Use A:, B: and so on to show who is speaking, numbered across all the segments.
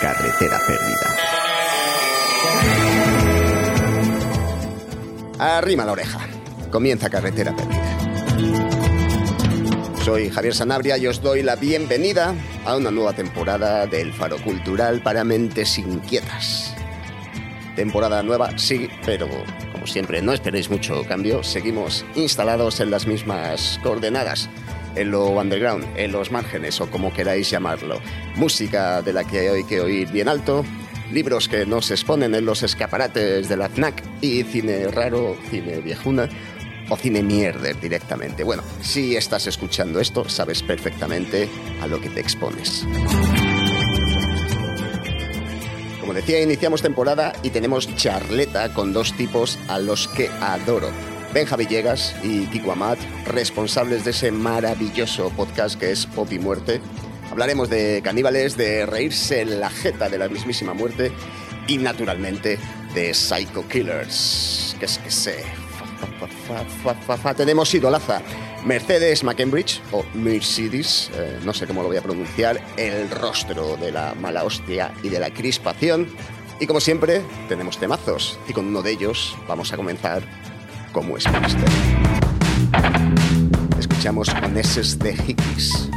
A: Carretera perdida. Arrima la oreja. Comienza Carretera perdida. Soy Javier Sanabria y os doy la bienvenida a una nueva temporada del Faro Cultural para Mentes Inquietas. Temporada nueva, sí, pero como siempre no esperéis mucho cambio, seguimos instalados en las mismas coordenadas en lo underground, en los márgenes o como queráis llamarlo. Música de la que hay que oír bien alto, libros que no se exponen en los escaparates de la FNAC y cine raro, cine viejuna o cine mierder directamente. Bueno, si estás escuchando esto, sabes perfectamente a lo que te expones. Como decía, iniciamos temporada y tenemos charleta con dos tipos a los que adoro. Benja Villegas y Kiko Amat, responsables de ese maravilloso podcast que es Pop y Muerte. Hablaremos de caníbales, de reírse en la jeta de la mismísima muerte y naturalmente de Psycho Killers. Que es que sé. Tenemos idolaza. Mercedes McCambridge, o Mercedes, eh, no sé cómo lo voy a pronunciar, el rostro de la mala hostia y de la crispación. Y como siempre, tenemos temazos. Y con uno de ellos vamos a comenzar como es menester. Escuchamos Oneses de Hickeys.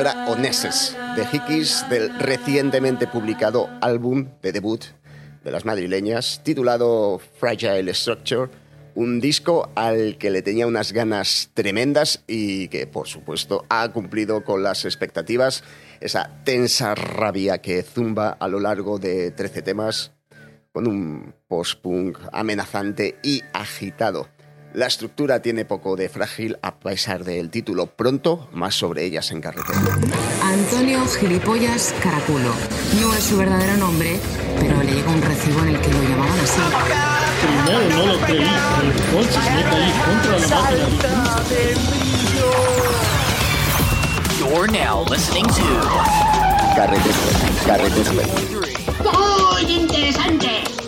A: Era Oneses, de Hickeys, del recientemente publicado álbum de debut de las madrileñas, titulado Fragile Structure, un disco al que le tenía unas ganas tremendas y que, por supuesto, ha cumplido con las expectativas, esa tensa rabia que zumba a lo largo de 13 temas, con un post-punk amenazante y agitado. La estructura tiene poco de frágil a pesar del título. Pronto, más sobre ellas en carretera.
B: Antonio Gilipollas Caraculo. No es su verdadero nombre, pero le llega un recibo en el que lo llamaban así.
C: Primero no lo creí, pero entonces me caí contra la máquina de
D: You're now listening to
A: Carretera, carretera.
E: ¡Muy interesante!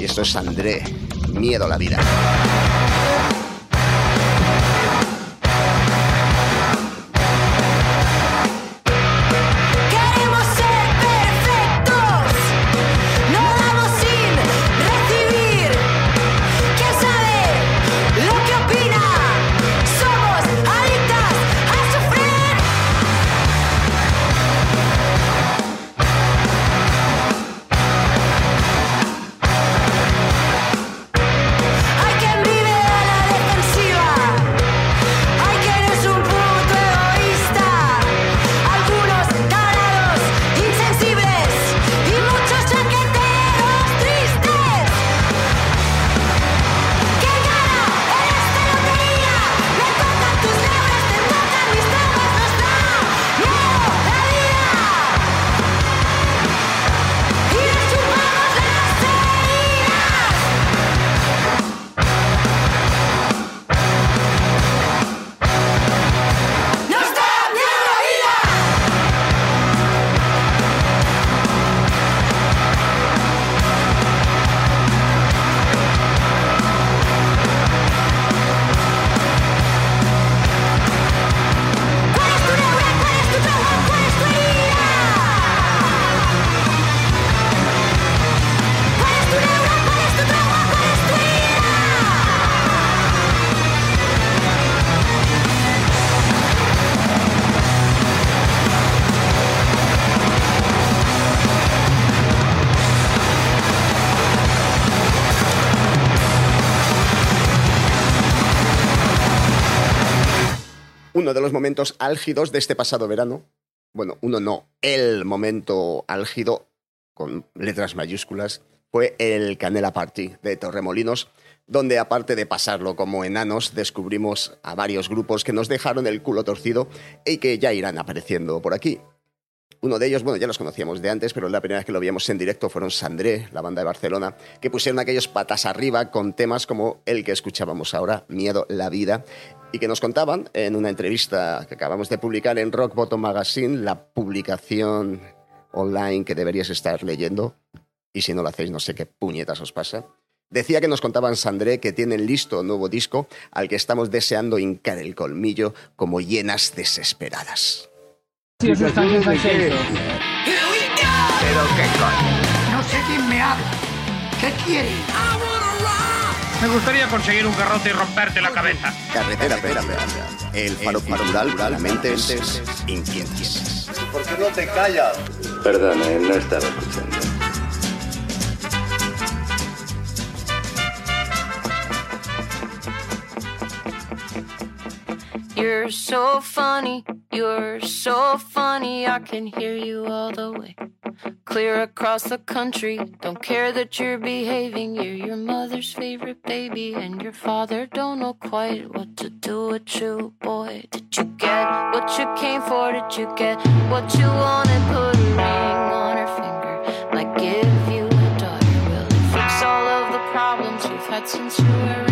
A: Esto es André, miedo a la vida. Uno de los momentos álgidos de este pasado verano, bueno, uno no, el momento álgido, con letras mayúsculas, fue el Canela Party de Torremolinos, donde aparte de pasarlo como enanos, descubrimos a varios grupos que nos dejaron el culo torcido y que ya irán apareciendo por aquí. Uno de ellos, bueno, ya los conocíamos de antes, pero la primera vez que lo vimos en directo fueron Sandré, la banda de Barcelona, que pusieron aquellos patas arriba con temas como el que escuchábamos ahora, Miedo, la vida, y que nos contaban en una entrevista que acabamos de publicar en Rock Bottom Magazine, la publicación online que deberías estar leyendo, y si no lo hacéis no sé qué puñetas os pasa. Decía que nos contaban Sandré que tienen listo un nuevo disco al que estamos deseando hincar el colmillo como hienas desesperadas.
E: Sí, eso está bien, está bien.
F: No sé quién me habla. ¿Qué quiere?
G: Me gustaría conseguir un garrote y romperte la cabeza.
A: Carretera Pedra, el faro cultural para mentes inquietas.
H: ¿Por qué no te callas?
I: Perdone, no estaba escuchando.
D: You're so funny, you're so funny. I can hear you all the way. Clear across the country. Don't care that you're behaving. You're your mother's favorite baby, and your father don't know quite what to do with you, boy. Did you get what you came for? Did you get what you wanted? Put a ring on her finger, like give you a daughter. Will it fix all of the problems you've had since you were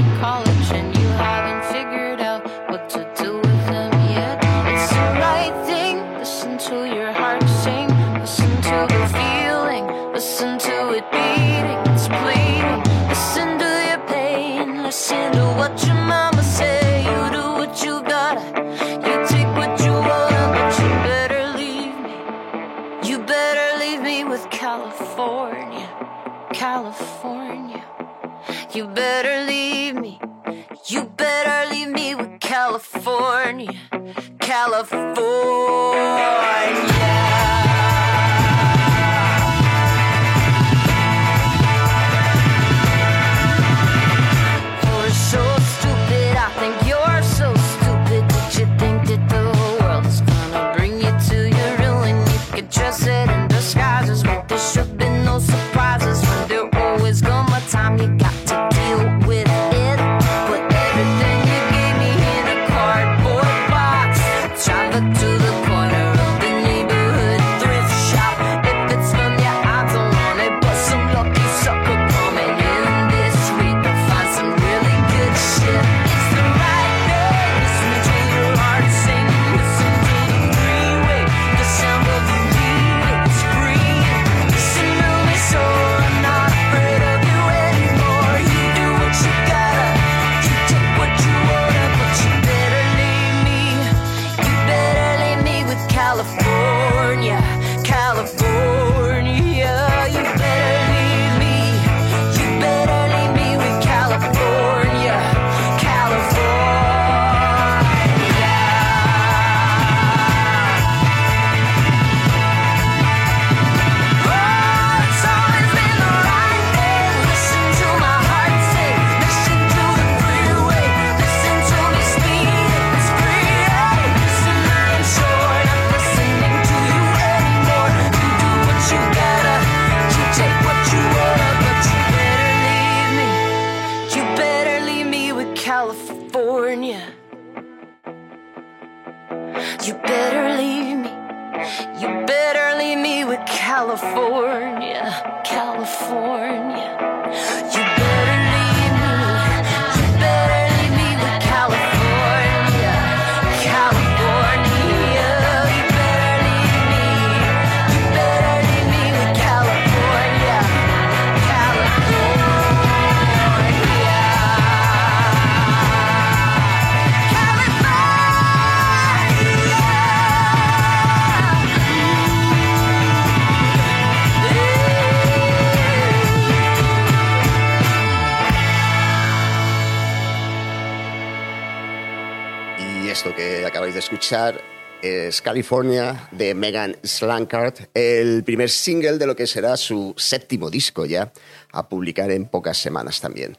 A: es California de Megan Slankard, el primer single de lo que será su séptimo disco ya, a publicar en pocas semanas también.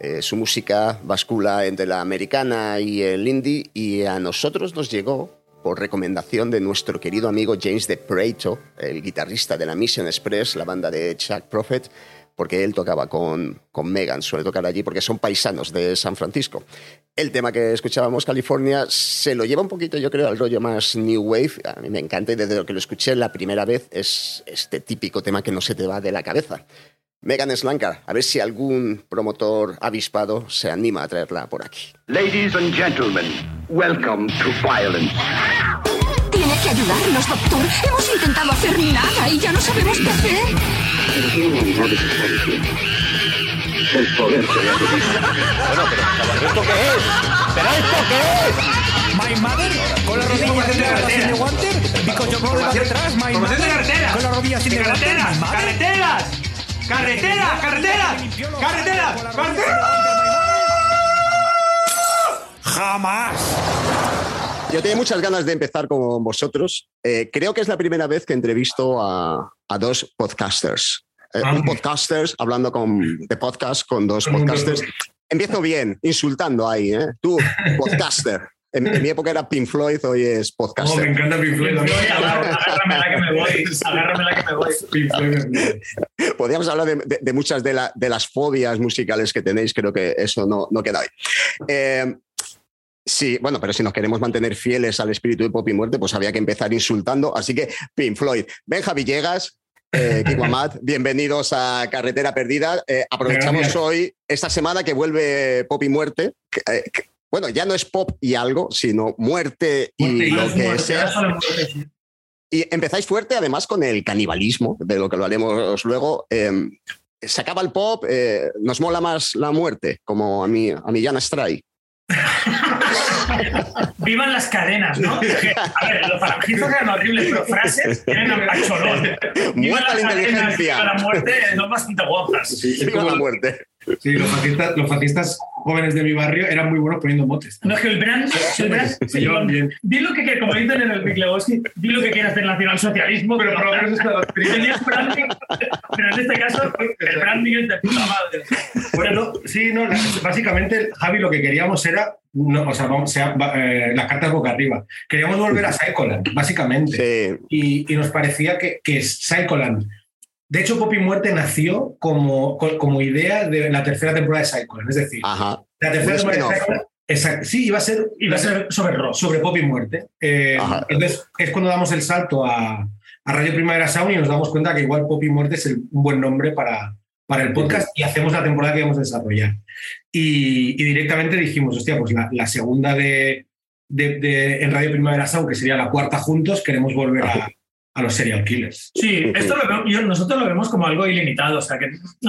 A: Eh, su música bascula entre la americana y el indie y a nosotros nos llegó por recomendación de nuestro querido amigo James de Preto, el guitarrista de la Mission Express, la banda de Chuck Prophet, porque él tocaba con, con Megan, suele tocar allí porque son paisanos de San Francisco. El tema que escuchábamos, California, se lo lleva un poquito, yo creo, al rollo más New Wave. A mí me encanta y desde lo que lo escuché la primera vez es este típico tema que no se te va de la cabeza. Megan Slankar, a ver si algún promotor avispado se anima a traerla por aquí.
H: Ladies and gentlemen, welcome to violence.
J: Tiene que ayudarnos, doctor. Hemos intentado hacer nada y ya no sabemos qué hacer.
H: El poder de la.
K: Bueno, pero ¿esto qué es? ¿Pero esto qué es?
L: My mother con las rodillas sin de, guanter, because yo por detrás, my mother,
G: carreteras.
L: con las rodillas sin
G: carreteras,
L: mother.
G: carreteras, carreteras, carreteras, carreteras,
L: Jamás.
A: Yo tenía muchas ganas de empezar con vosotros. Eh, creo que es la primera vez que entrevisto a, a dos podcasters. Eh, un podcasters hablando con, de podcast con dos podcasters. Empiezo bien, insultando ahí. ¿eh? Tú, podcaster. En, en mi época era Pink Floyd, hoy es
M: Oh,
A: podcaster.
M: me encanta Pink Floyd.
G: Agárrame la que me voy, agárrame la que me voy.
M: Pink Floyd.
A: Podríamos hablar de, de- de muchas de, la- de las fobias musicales que tenéis, creo que eso no, no queda ahí. Eh, sí, bueno, pero si nos queremos mantener fieles al espíritu de Pop y Muerte, pues había que empezar insultando. Así que, Pink Floyd, Benja Villegas, eh, Kiko Amat, bienvenidos a Carretera Perdida. Eh, aprovechamos
M: Gracias.
A: hoy, esta semana que vuelve Pop y Muerte. que, eh, que- bueno, ya no es pop y algo, sino muerte y
M: Muerte
A: lo que
M: muerte,
A: sea.
G: Sí.
A: Y empezáis fuerte, además, con el canibalismo, de lo que lo haremos luego. Eh, se acaba el pop, eh, nos mola más la muerte, como a mi, a mi Jan Stray.
G: Vivan las cadenas, ¿no? A ver, los falangistas eran horribles, pero frases eran a cholón. Viva
A: Muerta
G: las
A: la
G: cadenas,
A: inteligencia.
G: viva la muerte, son bastante guapas.
A: Viva la muerte.
M: Sí, los fascistas, los fascistas jóvenes de mi barrio eran muy buenos poniendo motes.
G: No, es que el brand, el brand
M: Se llevan bien.
G: Di lo que quieras, como dicen en el Big Lebowski, di lo que quieras del nacionalsocialismo, pero por lo menos está tenías branding, pero en este caso el branding es de puta madre.
M: Bueno, sí, no, la- básicamente, Javi, lo que queríamos era, no, o sea, vamos, sea, eh, las cartas boca arriba. Queríamos volver a Psycholand, básicamente. Y, y nos parecía que, que Psycholand. De hecho, Pop y Muerte nació como, co- como idea de la tercera temporada de Psycholand. Es decir,
A: Ajá.
M: la tercera temporada de. Psycholand. Exacto. Sí, iba a ser,
G: Iba a ser sobre rock.
M: sobre Pop y Muerte. Eh, entonces, es cuando damos el salto a, a Radio Primavera Sound y nos damos cuenta que igual Pop y Muerte es el- un buen nombre para, para el podcast y hacemos la temporada que vamos a desarrollar. Y, y directamente dijimos, hostia, pues la, la segunda de, de- de- en Radio Primavera Sound, que sería la cuarta juntos, queremos volver a, a los serial killers.
G: Sí, esto lo yo- nosotros lo vemos como algo ilimitado. O sea, que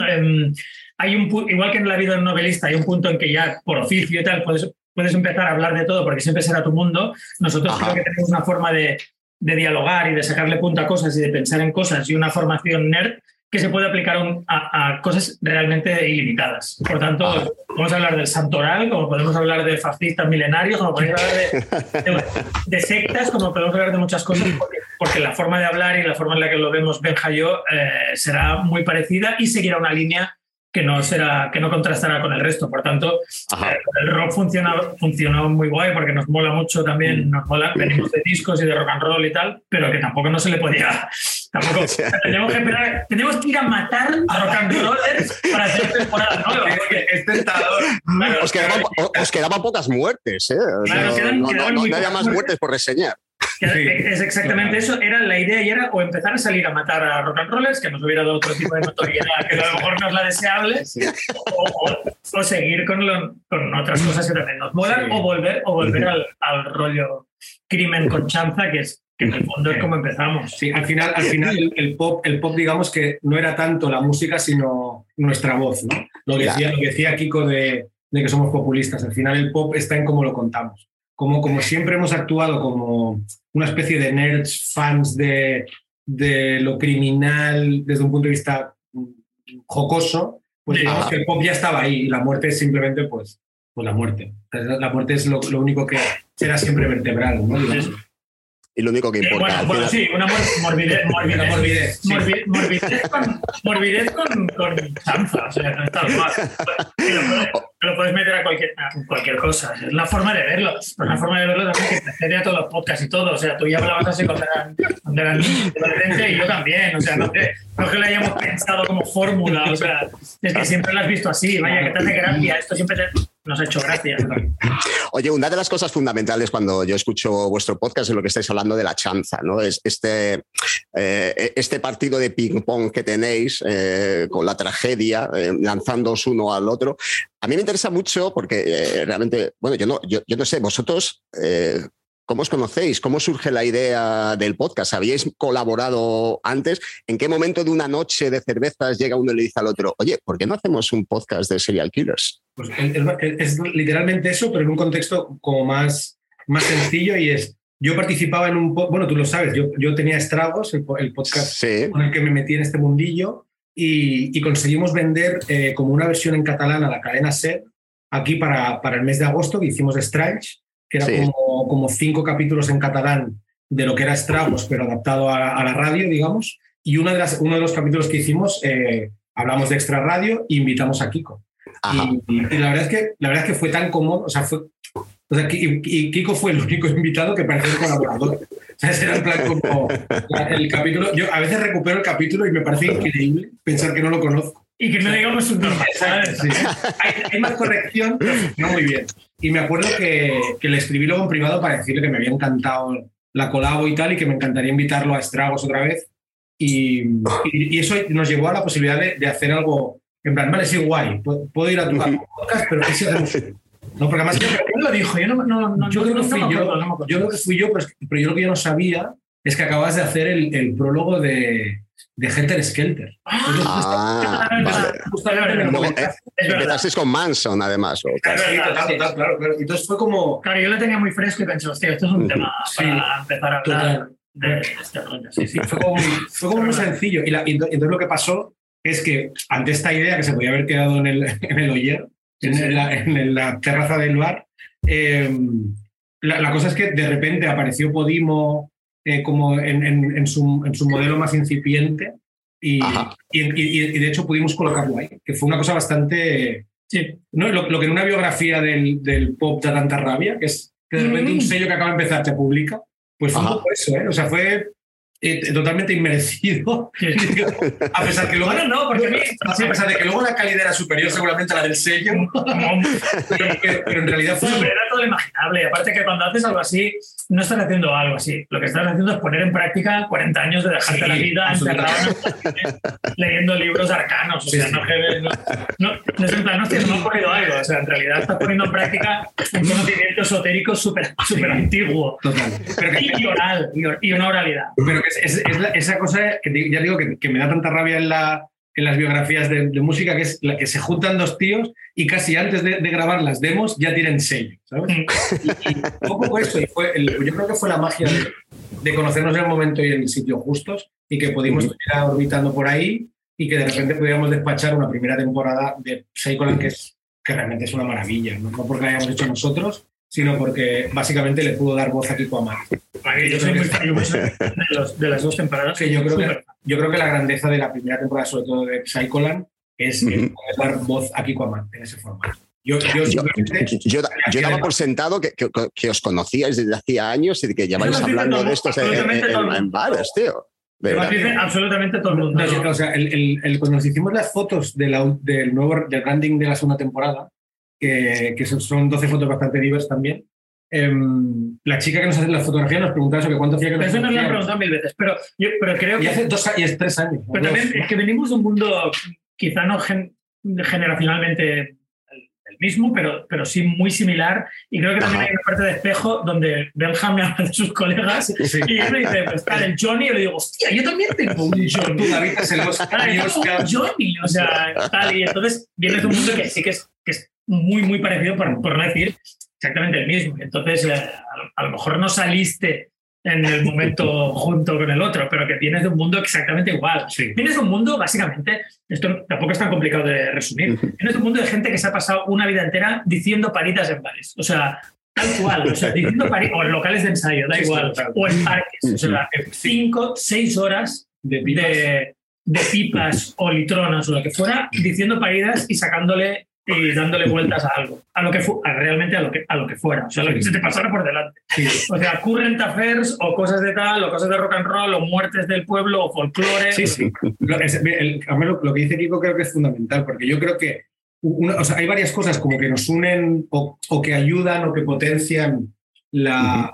G: em, hay un igual que en la vida de un novelista, hay un punto en que ya por oficio y tal puedes, puedes empezar a hablar de todo porque siempre será tu mundo. Nosotros
A: Ajá.
G: creo que tenemos una forma de, de dialogar y de sacarle punta a cosas y de pensar en cosas y una formación nerd que se puede aplicar a a, cosas realmente ilimitadas. Por tanto, podemos hablar del santoral, como podemos hablar de fascistas milenarios, como podemos hablar de, de, sectas, como podemos hablar de muchas cosas, porque, porque la forma de hablar y la forma en la que lo vemos Benja y yo eh, será muy parecida y seguirá una línea que no será que no contrastará con el resto. Por tanto, eh, el rock funciona, funcionó muy guay porque nos mola mucho también, nos mola, venimos de discos y de rock and roll y tal, pero que tampoco no se le podía. Tampoco, tenemos, que esperar, tenemos que ir a matar a rock and rollers para hacer temporada nueva.
M: Es tentador.
G: Claro,
A: Os quedaban, os quedaban pocas muertes, ¿eh? O sea,
G: Claro, quedan-
A: no, no había más muertes por reseñar.
G: Que Es exactamente eso. Era la idea y era o empezar a salir a matar a rock and rollers, que nos hubiera dado otro tipo de notoriedad, que a lo mejor no es la deseable, o, o- o seguir con, lo- con otras cosas que también nos molan,
M: Sí.
G: o volver, o volver al, al rollo crimen con chanza, que es que en el fondo es como empezamos.
M: Sí, al final, al final el, el pop, el pop, digamos que no era tanto la música, sino nuestra voz, ¿no? Lo que decía, lo que decía Kiko de, de que somos populistas. Al final el pop está en cómo lo contamos. Como, como siempre hemos actuado como una especie de nerds, fans de, de lo criminal desde un punto de vista jocoso, pues digamos
A: Ajá.
M: que el pop ya estaba ahí y la muerte es simplemente pues, pues la muerte. La muerte es lo, lo único que será siempre vertebral, ¿no? Digamos.
A: Y lo único que importa.
G: bueno, bueno, sí, una mor- morbidez, morbidez,
M: morbidez, sí.
G: morbi- morbidez con, morbidez con, con chanza, o sea, no es tal cual. Y lo, puedes, meter a cualquier, a cualquier cosa, es la forma de verlo, es una forma de verlo también que precede a todos los podcasts y todo, o sea, tú ya hablabas así cuando eran, cuando eran niños, adolescentes, y yo también, o sea, no, que, no es que lo hayamos pensado como fórmula, o sea, es que siempre lo has visto así, vaya, que te hace gracia, esto siempre te- nos ha hecho gracia.
A: Oye, una de las cosas fundamentales cuando yo escucho vuestro podcast es lo que estáis hablando de la chanza, ¿no? Es este, eh, este partido de ping-pong que tenéis eh, con la tragedia, eh, lanzándoos uno al otro. A mí me interesa mucho porque eh, realmente, bueno, yo no, yo, no sé, vosotros, ¿cómo os conocéis? ¿Cómo surge la idea del podcast? ¿Habíais colaborado antes? ¿En qué momento de una noche de cervezas llega uno y le dice al otro, oye, ¿por qué no hacemos un podcast de serial killers?
M: Pues es, literalmente eso, pero en un contexto como más, más sencillo y es, yo participaba en un, bueno, tú lo sabes, yo, yo tenía Estragos, el, el podcast
A: Sí.
M: con el que me metí en este mundillo y, y conseguimos vender eh, como una versión en catalán a la cadena SER aquí para, para el mes de agosto que hicimos Strange, que era
A: Sí.
M: como, como cinco capítulos en catalán de lo que era Estragos, pero adaptado a, a la radio, digamos. Y una de las, uno de los capítulos que hicimos eh, hablamos de Extra Radio e invitamos a Kiko. Y, y la, verdad es que, la verdad es que fue tan cómodo, o sea, fue, o sea, y Kiko fue el único invitado que parecía un colaborador. O sea, ese era el plan como el capítulo. Yo a veces recupero el capítulo y me parece increíble pensar que no lo conozco.
G: Y que no digamos un normal, ¿sabes?
M: Sí. Hay, hay más corrección, pero funcionó muy bien. Y me acuerdo que, que le escribí luego en privado para decirle que me había encantado la colabo y tal, y que me encantaría invitarlo a Estragos otra vez. Y, y- y eso nos llevó a la posibilidad de, de hacer algo, en plan, vale, sí, guay, puedo, puedo ir a tu, podcast, pero ¿qué si hacemos? No, porque además yo,
G: ¿Quién lo dijo? Yo no, no, no,
M: yo creo que
G: no
M: fui yo,
G: no
M: yo creo que fui yo, pero, es que- pero yo lo que yo no sabía es que acabas de hacer el, el prólogo de, de Helter Skelter.
A: Ah, eh, empezasteis con Manson, además. o-
M: Sí, claro, claro. Entonces fue como.
G: Claro, yo lo tenía muy fresco y pensé, hostia, esto es un tema
M: Sí.
G: para empezar a hablar
M: Total.
G: de este rollo. Sí, sí.
M: Fue como, muy- fue como muy sencillo. Y, la- y ento- entonces lo que pasó es que ante esta idea que se podía haber quedado en el, en el Oyer, en, la, en la terraza del bar, eh, la, la cosa es que de repente apareció Podimo eh, como en, en- en su, en su modelo más incipiente y, y, y- y de hecho pudimos colocarlo ahí, que fue una cosa bastante...
G: Sí.
M: ¿no? Lo, lo que en una biografía del, del pop da tanta rabia, que es que de repente un
G: Mm.
M: sello que acaba de empezar te publica, pues fue un poco eso, ¿eh? O sea, fue eh, totalmente inmerecido. A pesar que luego,
G: no, porque a mí-
M: a pesar de que luego la calidad era superior seguramente a la del sello, pero, pero- en realidad fue
G: pero era todo lo imaginable. Aparte que cuando haces algo así, no estás haciendo algo así. Lo que estás haciendo es poner en práctica 40 años de dejarte
M: Sí,
G: la vida encerrado en leyendo libros arcanos. O sea,
M: Sí,
G: no, no, no, no es en plan, hostia, no me ha ocurrido algo. O sea, en realidad estás poniendo en práctica un conocimiento esotérico súper súper antiguo.
M: total. Pero que,
G: Y oral, y or- y una oralidad.
M: pero que es, es- es la- esa cosa que ya digo que, que me da tanta rabia en, la, en las biografías de, de música, que es la que se juntan dos tíos y casi antes de, de grabar las demos ya tienen sello, ¿sabes?
G: Mm.
M: Y, y poco eso, y fue el- yo creo que fue la magia de, de conocernos en el momento y en el sitio justos y que pudimos ir orbitando por ahí y que de repente pudiéramos despachar una primera temporada de Psycholand que, es, que realmente es una maravilla, ¿no? no porque la hayamos hecho nosotros, sino porque básicamente le pudo dar voz a Kiko Amar.
G: A ver, yo soy muy fan de, los- de las dos temporadas.
M: Que yo creo que, yo creo que la grandeza de la primera temporada, sobre todo de Psycholand, es el
A: Ujú.
M: poder dar voz a Kiko Amar en ese formato. Yo, yo,
A: Yo, yo, yo daba por sentado que, que- que os conocíais desde hacía años y que lleváis hablando
G: todo-
A: de estos en,
G: absolutamente
A: en- en bares, tío. De
G: Lo
A: verdad.
G: dice absolutamente todo el mundo.
M: No, sí, o sea, el, el- el- cuando nos hicimos las fotos de la- del nuevo del branding de la segunda temporada, que, que son, son 12 fotos bastante diversas también, em, la chica que nos hace la fotografía nos preguntaba sobre cuánto hacía que nos
G: Eso nos lo han preguntado mil veces, pero, yo, pero creo
M: Y
G: que...
M: hace dos a- y es tres años.
G: Pero
M: dos.
G: también es que venimos de un mundo quizá no gen- generacionalmente el, el mismo, pero, pero sí muy similar. Y creo que también
A: Ajá.
G: hay una parte de espejo donde Benjam me habla de sus colegas y él me dice, pues tal, el Johnny, y le digo, hostia, yo también tengo un Johnny.
M: Tú, es el Oscar.
G: Yo Johnny, o sea, tal. Y entonces vienes de un mundo que sí que es, que es muy, muy parecido, por, por no decir exactamente el mismo. Entonces, eh, a, lo- a lo mejor no saliste en el momento junto con el otro, pero que vienes de un mundo exactamente igual. Vienes de un mundo, básicamente, esto tampoco es tan complicado de resumir, vienes de un mundo de gente que se ha pasado una vida entera diciendo paritas en bares. O sea, tal cual, o sea, diciendo paritas, o en locales de ensayo, da
M: Sí,
G: igual,
M: sí,
G: o en parques. O sea, cinco, seis horas
M: De
G: de, de pipas o litronas o lo que fuera, diciendo paridas y sacándole y dándole vueltas a algo, a lo que fu- a realmente a lo que, a lo que fuera, o sea, lo que se te pasara por delante. O sea, current affairs o cosas de tal, o cosas de rock and roll, o muertes del pueblo, o folclore.
M: Sí, sí. Lo, es- el- a mí lo, lo que dice Kiko creo que es fundamental, porque yo creo que una- o sea, hay varias cosas como que nos unen o, o que ayudan o que potencian la,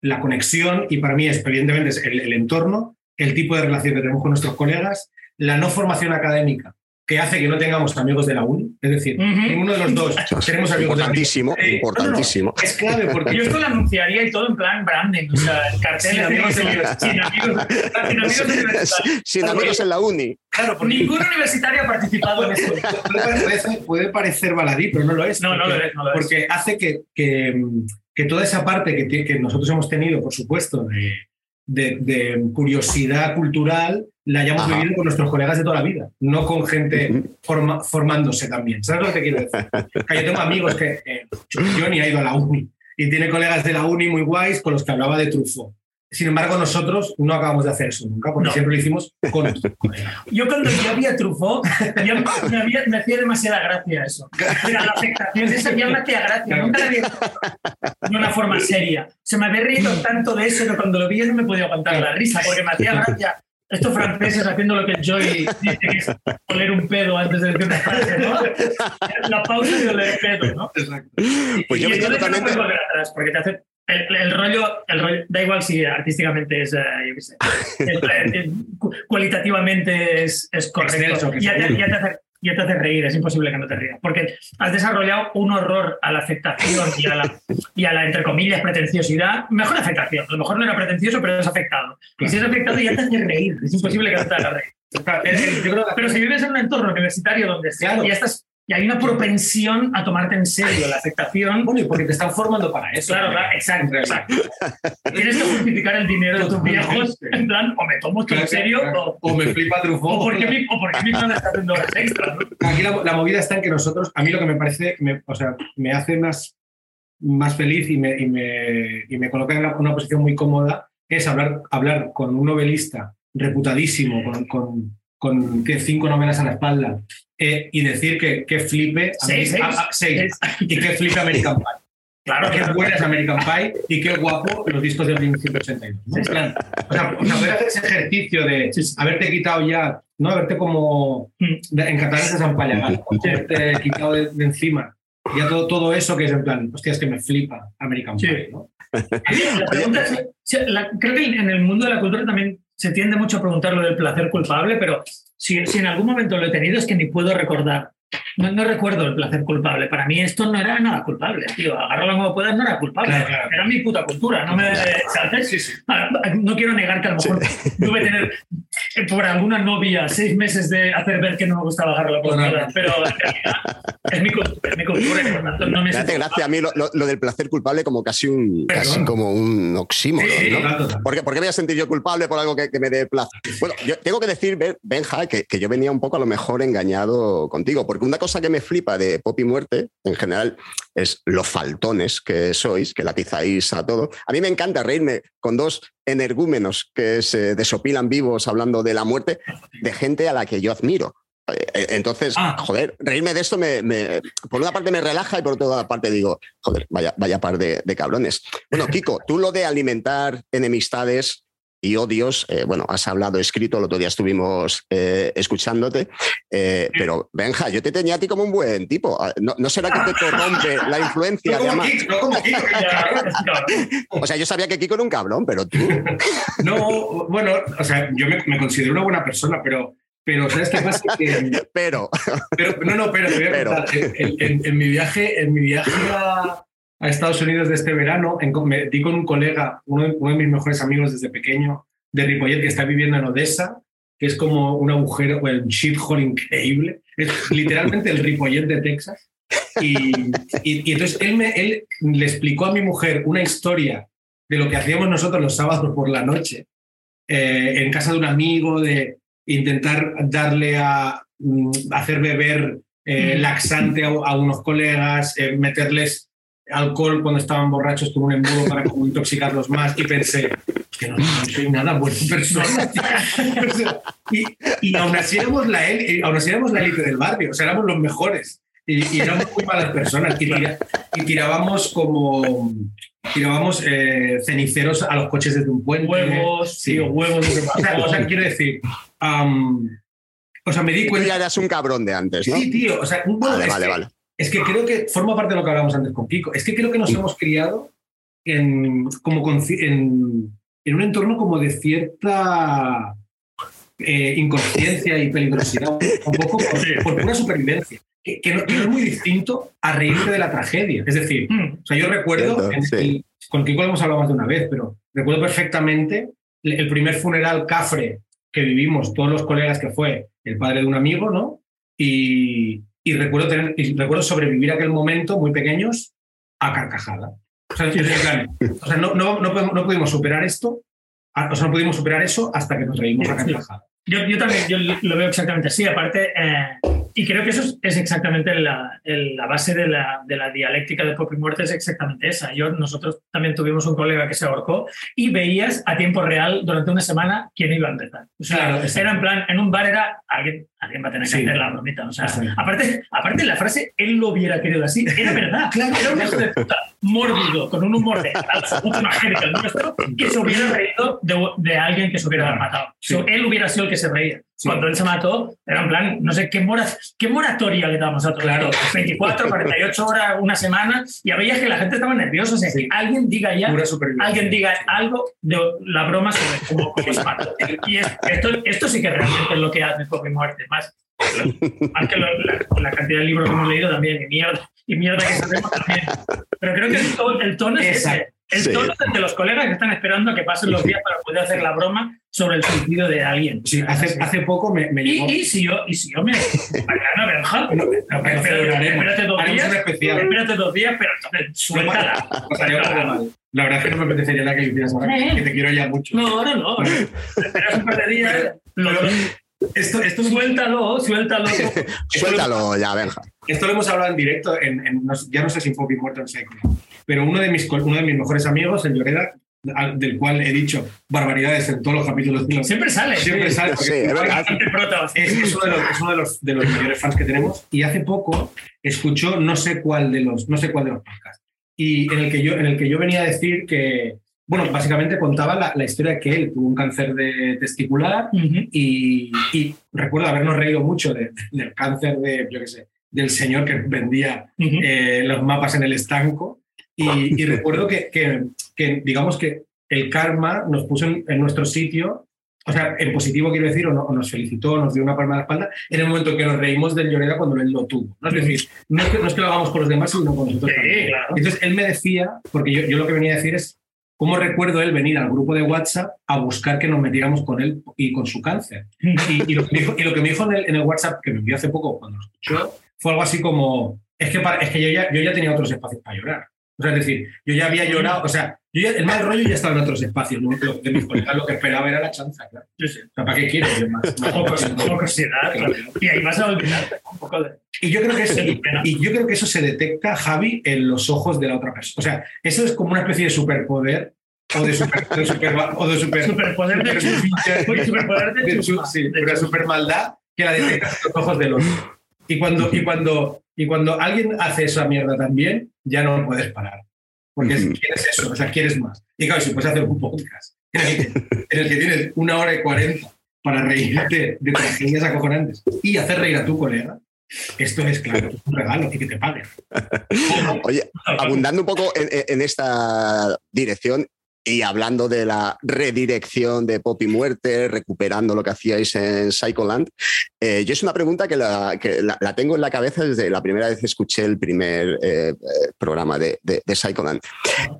M: la conexión, y para mí es, evidentemente, es el, el entorno, el tipo de relación que tenemos con nuestros colegas, la no formación académica, que hace que no tengamos amigos de la uni, es decir,
G: Ujú.
M: ninguno de los dos tenemos amigos de la uni.
A: Importantísimo,
M: Eh,
A: importantísimo.
M: Es clave porque
G: Yo esto lo anunciaría y todo en plan branding, o sea, el cartel
M: Sin
G: de
M: amigos
G: sin sin amigos, sin amigos universitarios.
A: Sin amigos en la uni.
M: Claro, porque
G: Ningún universitario ha participado en esto.
M: puede parecer, puede parecer baladí, pero no lo es.
G: No, no
M: porque,
G: lo es, no lo es.
M: porque hace que, que, que toda esa parte que, nosotros hemos tenido, por supuesto, de, de- de curiosidad cultural, la hayamos
A: Ajá.
M: vivido con nuestros colegas de toda la vida, no con gente forma- formándose también. ¿Sabes lo que quiero decir? Que yo tengo amigos que eh, Johnny ha ido a la uni y tiene colegas de la uni muy guays con los que hablaba de Truffaut. Sin embargo, nosotros no acabamos de hacer eso nunca, porque
G: No.
M: siempre lo hicimos con.
G: Yo cuando ya había Truffaut, ya me, me había- me hacía demasiada gracia eso. Mira, la afectación esa ya me hacía gracia. Nunca la había de una forma seria. Se me había reído tanto de eso que cuando lo vi yo no me podía aguantar la risa porque me hacía gracia. Estos franceses haciendo lo que Joy dice que es oler un pedo antes de decir una frase, ¿no? La pausa de oler pedo, ¿no?
A: Pues yo
G: y
A: me
G: entonces no
A: totalmente.
G: puedes volver atrás porque te hace el, el rollo, el rollo, da igual si artísticamente es, eh, yo qué sé, es, eh, cu- cualitativamente es, es correcto.
M: Excelso, que
G: ya, te,
M: seguro.
G: ya, te hace, ya te hace reír, es imposible que no te rías, porque has desarrollado un horror a la afectación y a la, y a la entre comillas, pretenciosidad. Mejor afectación, a lo mejor no era pretencioso, pero es afectado. Y si es afectado ya te hace reír, es imposible que no te haga reír. Pero si vives en un entorno universitario donde
M: Claro.
G: ya estás y hay una propensión a tomarte en serio la afectación.
M: Bueno, y porque te están formando para eso.
G: Claro, claro, exacto, exacto. Tienes que justificar el dinero de tus viejos, en plan, o me tomo esto en serio,
M: claro.
G: o,
M: O me flipa Truffaut.
G: o porque mi, o porque mi plan está haciendo horas extras. ¿no?
M: Aquí la, la movida está en que nosotros, a mí lo que me parece, me, o sea, me hace más, más feliz y me, y, me, y me coloca en una, una posición muy cómoda, es hablar, hablar con un novelista reputadísimo, con, con, con que cinco novelas a la espalda, eh, y decir que, que flipe
G: Seis, seis.
M: a- a- seis, y que flipe American Pie.
G: Claro,
M: qué
G: claro.
M: buena es American Pie y qué guapo los discos de 1982. ¿no? En plan, O sea, o sea, poder hacer ese ejercicio de haberte quitado ya, no haberte como de- en catalán se zampallagar, haberte quitado de, de encima ya todo, todo eso que es en plan, hostia, es que me flipa American Pie, ¿no?
G: La pregunta es- sí, la- creo que en el mundo de la cultura también se tiende mucho a preguntar lo del placer culpable, pero si, si en algún momento lo he tenido es que ni puedo recordar. No, no recuerdo el placer culpable. Para mí esto no era nada culpable, tío. Agárralo como puedas, no era culpable.
M: Claro, claro.
G: Era mi puta cultura. No, me, ¿sabes? Ahora, No quiero negar que a lo mejor tuve que tener eh, por alguna novia seis meses de hacer ver que no me gustaba agarrarlo por nada, pero es mi cultura, es mi cultura y por tanto no me
A: Me hace gracia a mí lo, lo- lo del placer culpable como casi un casi como un oxímoron,
M: Sí, sí,
A: ¿no?
M: total, total.
A: ¿Por qué, por qué me voy a sentir yo culpable por algo que, que me dé placer? Bueno, yo tengo que decir, Ben- Benja, que, que yo venía un poco a lo mejor engañado contigo, porque una cosa que me flipa de Pop y Muerte, en general, es los faltones que sois, que latizáis a todo. A mí me encanta reírme con dos energúmenos que se desopilan vivos hablando de la muerte de gente a la que yo admiro. Eh, Entonces,
M: Ah.
A: joder, reírme de esto me, me- por una parte me relaja y por otra parte digo, joder, vaya, vaya par de, de cabrones. Bueno, Kiko, tú lo de alimentar enemistades, y odios. Eh, bueno, has hablado escrito, el otro día estuvimos eh, escuchándote, eh, pero Benja, yo te tenía a ti como un buen tipo. Ah, ¿No, no será que te corrompe la influencia?
M: No como
A: además?
M: Kiko, no como Kiko, ya-
A: O sea, yo sabía que Kiko era un cabrón, pero tú.
M: No, bueno, o sea, yo me, me considero una buena persona, pero, pero ¿sabes qué pasa? Que,
A: pero,
M: pero, no, no, pero te voy a
A: Pero.
M: en- en mi viaje, en mi viaje a, a Estados Unidos de este verano, en- me di con un colega, uno de, uno de mis mejores amigos desde pequeño, de Ripollet, que está viviendo en Odessa, que es como un agujero, un shithole increíble. Es literalmente el Ripollet de Texas. Y, y- y entonces él, me, él le explicó a mi mujer una historia de lo que hacíamos nosotros los sábados por la noche eh, en casa de un amigo, de intentar darle a mm, hacer beber eh, laxante a, a unos colegas, eh, meterles alcohol cuando estaban borrachos con un embudo para como intoxicarlos más y pensé que no, no soy nada buena persona. tío". O sea, y, y aún así éramos la aún así éramos la élite del barrio, o sea, éramos los mejores. Y, y éramos muy malas personas. Y, tira- y tirábamos como tirábamos eh, ceniceros a los coches desde un puente.
G: Huevos,
M: Sí.
G: huevos.
M: O sea,
G: pasó.
M: o sea, quiero decir, am, o sea, me di cuenta.
A: ya eras un cabrón de antes, ¿no?
M: Sí, tío, o sea, un- bueno,
A: Vale, vale,
M: que,
A: vale.
M: Es que creo que forma parte de lo que hablábamos antes con Kiko. Es que creo que nos hemos criado en, como con en, en un entorno como de cierta eh, inconsciencia y peligrosidad, un poco por, por pura supervivencia. Que, que no, que no es muy distinto a reírte de la tragedia. Es decir,
G: Mm.
M: o sea, yo recuerdo,
A: Cierto,
M: en-
A: sí.
M: el- con Kiko lo hemos hablado más de una vez, pero recuerdo perfectamente el el primer funeral cafre que vivimos todos los colegas, que fue el padre de un amigo, ¿no? Y, y recuerdo, tener, y recuerdo sobrevivir aquel momento muy pequeños a carcajada. O sea, plan, o sea, no, no, no, podemos- no pudimos superar esto, o sea, no pudimos superar eso hasta que nos reímos a carcajada.
G: Yo, yo también yo lo veo exactamente así. Aparte, eh, y creo que eso es, es exactamente la, el- la base de la, de la dialéctica de Pop y Muerte, es exactamente esa. Yo, nosotros también tuvimos un colega que se ahorcó y veías a tiempo real durante una semana quién iba a empezar. O sea,
M: Claro,
G: era en plan, en un bar era alguien, alguien va a tener que
M: Sí.
G: hacer la bromita. O sea, aparte, aparte la frase, él lo hubiera querido así, era verdad.
M: Claro,
G: era un hijo de puta mórbido, con un humor de mucho más heavy que el nuestro, que se hubiera reído de, de alguien que se hubiera matado.
M: Sí.
G: So, él hubiera sido el que se reía.
M: Sí.
G: Cuando él se mató, era en plan, no sé, ¿qué, mora, qué moratoria le damos a todo
M: Claro.
G: esto? 24, 48 horas, una semana, y veías que la gente estaba nerviosa. O sea,
M: Sí.
G: que alguien diga ya, alguien diga algo de la broma sobre cómo, cómo se mata. Y es- esto, esto sí que realmente es lo que hace y Muerte. Más, más que lo- la, la cantidad de libros que hemos leído también, y mierda, y mierda que sabemos también. Pero creo que el el tono es ese. El
A: Sí.
G: de los colegas que están esperando a que pasen los días para poder hacer la broma sobre el suicidio de alguien.
M: Sí, hace, hace poco me, me
G: Y,
M: llegó.
G: y si yo, y si yo me. Mariana Benja,
M: No, no,
G: espérate, dos días. Espérate dos días, pero entonces suéltala.
M: La verdad es que no me apetecería nada que lo hicieras ahora, que- que te quiero ya mucho.
G: No, no, no. Esperas un par de días. Lo,
M: Esto, esto,
G: suéltalo, suéltalo.
A: Suéltalo ya, Benja.
M: esto lo hemos hablado en directo, en, ya no sé si en Poppy Muerto o en Seco, pero uno de, mis, uno de mis mejores amigos, el Lloreda, del cual he dicho barbaridades en todos los capítulos.
G: Siempre sale.
M: Siempre
G: sí.
M: sale.
A: Sí, es.
G: Bastante.
M: Es, es uno, de los, es uno de los, de los mayores fans que tenemos y hace poco escuchó no sé cuál de los, no sé cuál de los podcasts y en el que yo, en el que yo venía a decir que, bueno, básicamente contaba la, la historia de que él tuvo un cáncer de testicular
G: Ujú.
M: y, y recuerdo habernos reído mucho de- del cáncer de, yo qué sé, del señor que vendía
G: Ujú.
M: eh, los mapas en el estanco. Y, y recuerdo que, que- que, digamos que el karma nos puso en, en nuestro sitio, o sea, en positivo quiero decir, o, no- o nos felicitó, nos dio una palma a la espalda, en el momento que nos reímos del Lloreda cuando él lo tuvo. ¿no? Es decir, no es, que, no es que lo hagamos con los demás, sino con nosotros.
G: Sí,
M: también.
G: claro.
M: Entonces él me decía, porque yo, yo lo que venía a decir es, ¿cómo recuerdo él venir al grupo de WhatsApp a buscar que nos metiéramos con él y con su cáncer? Y, y lo, que me dijo, y lo que me dijo en el, en el WhatsApp, que me envió hace poco cuando lo escuchó, fue algo así como, es que, para- es que yo, ya, yo ya tenía otros espacios para llorar. O sea, es decir, yo ya había llorado, o sea, yo ya- el mal rollo ya estaba en otros espacios. ¿no? Lo- de mis colegas lo que esperaba era la chanza, claro.
G: Sí, sí.
M: O sea, ¿para qué quieres yo más?
G: claro. Y ahí vas a olvidarte un poco de.
M: Y yo creo que y yo creo que eso se detecta, Javi, en los ojos de la otra persona. O sea, eso es como una especie de superpoder o de super, de super- o de super,
G: Superpoder de superpoder de
M: sí,
G: de
M: una super maldad que la detectas en los ojos del otro. Y cuando, y, cuando, y cuando alguien hace esa mierda también, ya no puedes parar. Porque es-
A: Ujú.
M: quieres eso, o sea, quieres más. Y claro, si puedes hacer un podcast en el, que, en el que tienes una hora y cuarenta para reírte de tragedias acojonantes y hacer reír a tu colega, esto es claro, es un regalo y que te paguen.
A: Oye, abundando un poco en, en esta dirección, y hablando de la redirección de Pop y Muerte, recuperando lo que hacíais en Psycholand, eh, yo es una pregunta que, la, que la, la, tengo en la cabeza desde la primera vez que escuché el primer eh, programa de, de, de, Psycholand.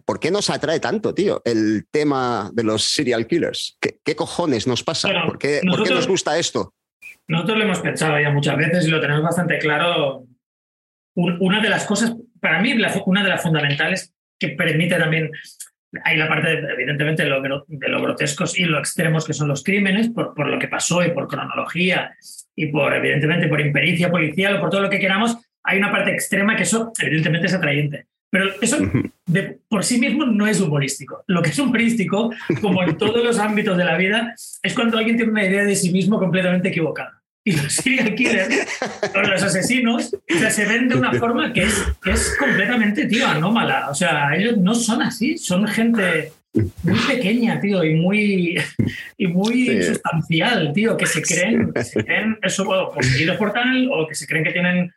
A: ¿Por qué nos atrae tanto, tío, el tema de los serial killers? ¿Qué, qué cojones nos pasa? Bueno, ¿Por, qué, nosotros, ¿Por qué nos gusta esto?
G: Nosotros lo hemos pensado ya muchas veces y lo tenemos bastante claro. Una de las cosas, para mí, una de las fundamentales que permite también hay la parte, de, evidentemente, de lo, de lo, grotescos y lo extremos que son los crímenes, por, por, lo que pasó y por cronología y por, evidentemente, por impericia policial o por todo lo que queramos. Hay una parte extrema que eso, evidentemente, es atrayente. Pero eso de, por sí mismo no es humorístico. Lo que es humorístico, como en todos los ámbitos de la vida, es cuando alguien tiene una idea de sí mismo completamente equivocada. Y los serial killers, los asesinos, o sea, se ven de una forma que es, que es completamente, tío, anómala. O sea, ellos no son así, son gente muy pequeña, tío, y muy, y muy sí. sustancial, tío, que se creen, que se creen eso, o por tal, o que se creen que tienen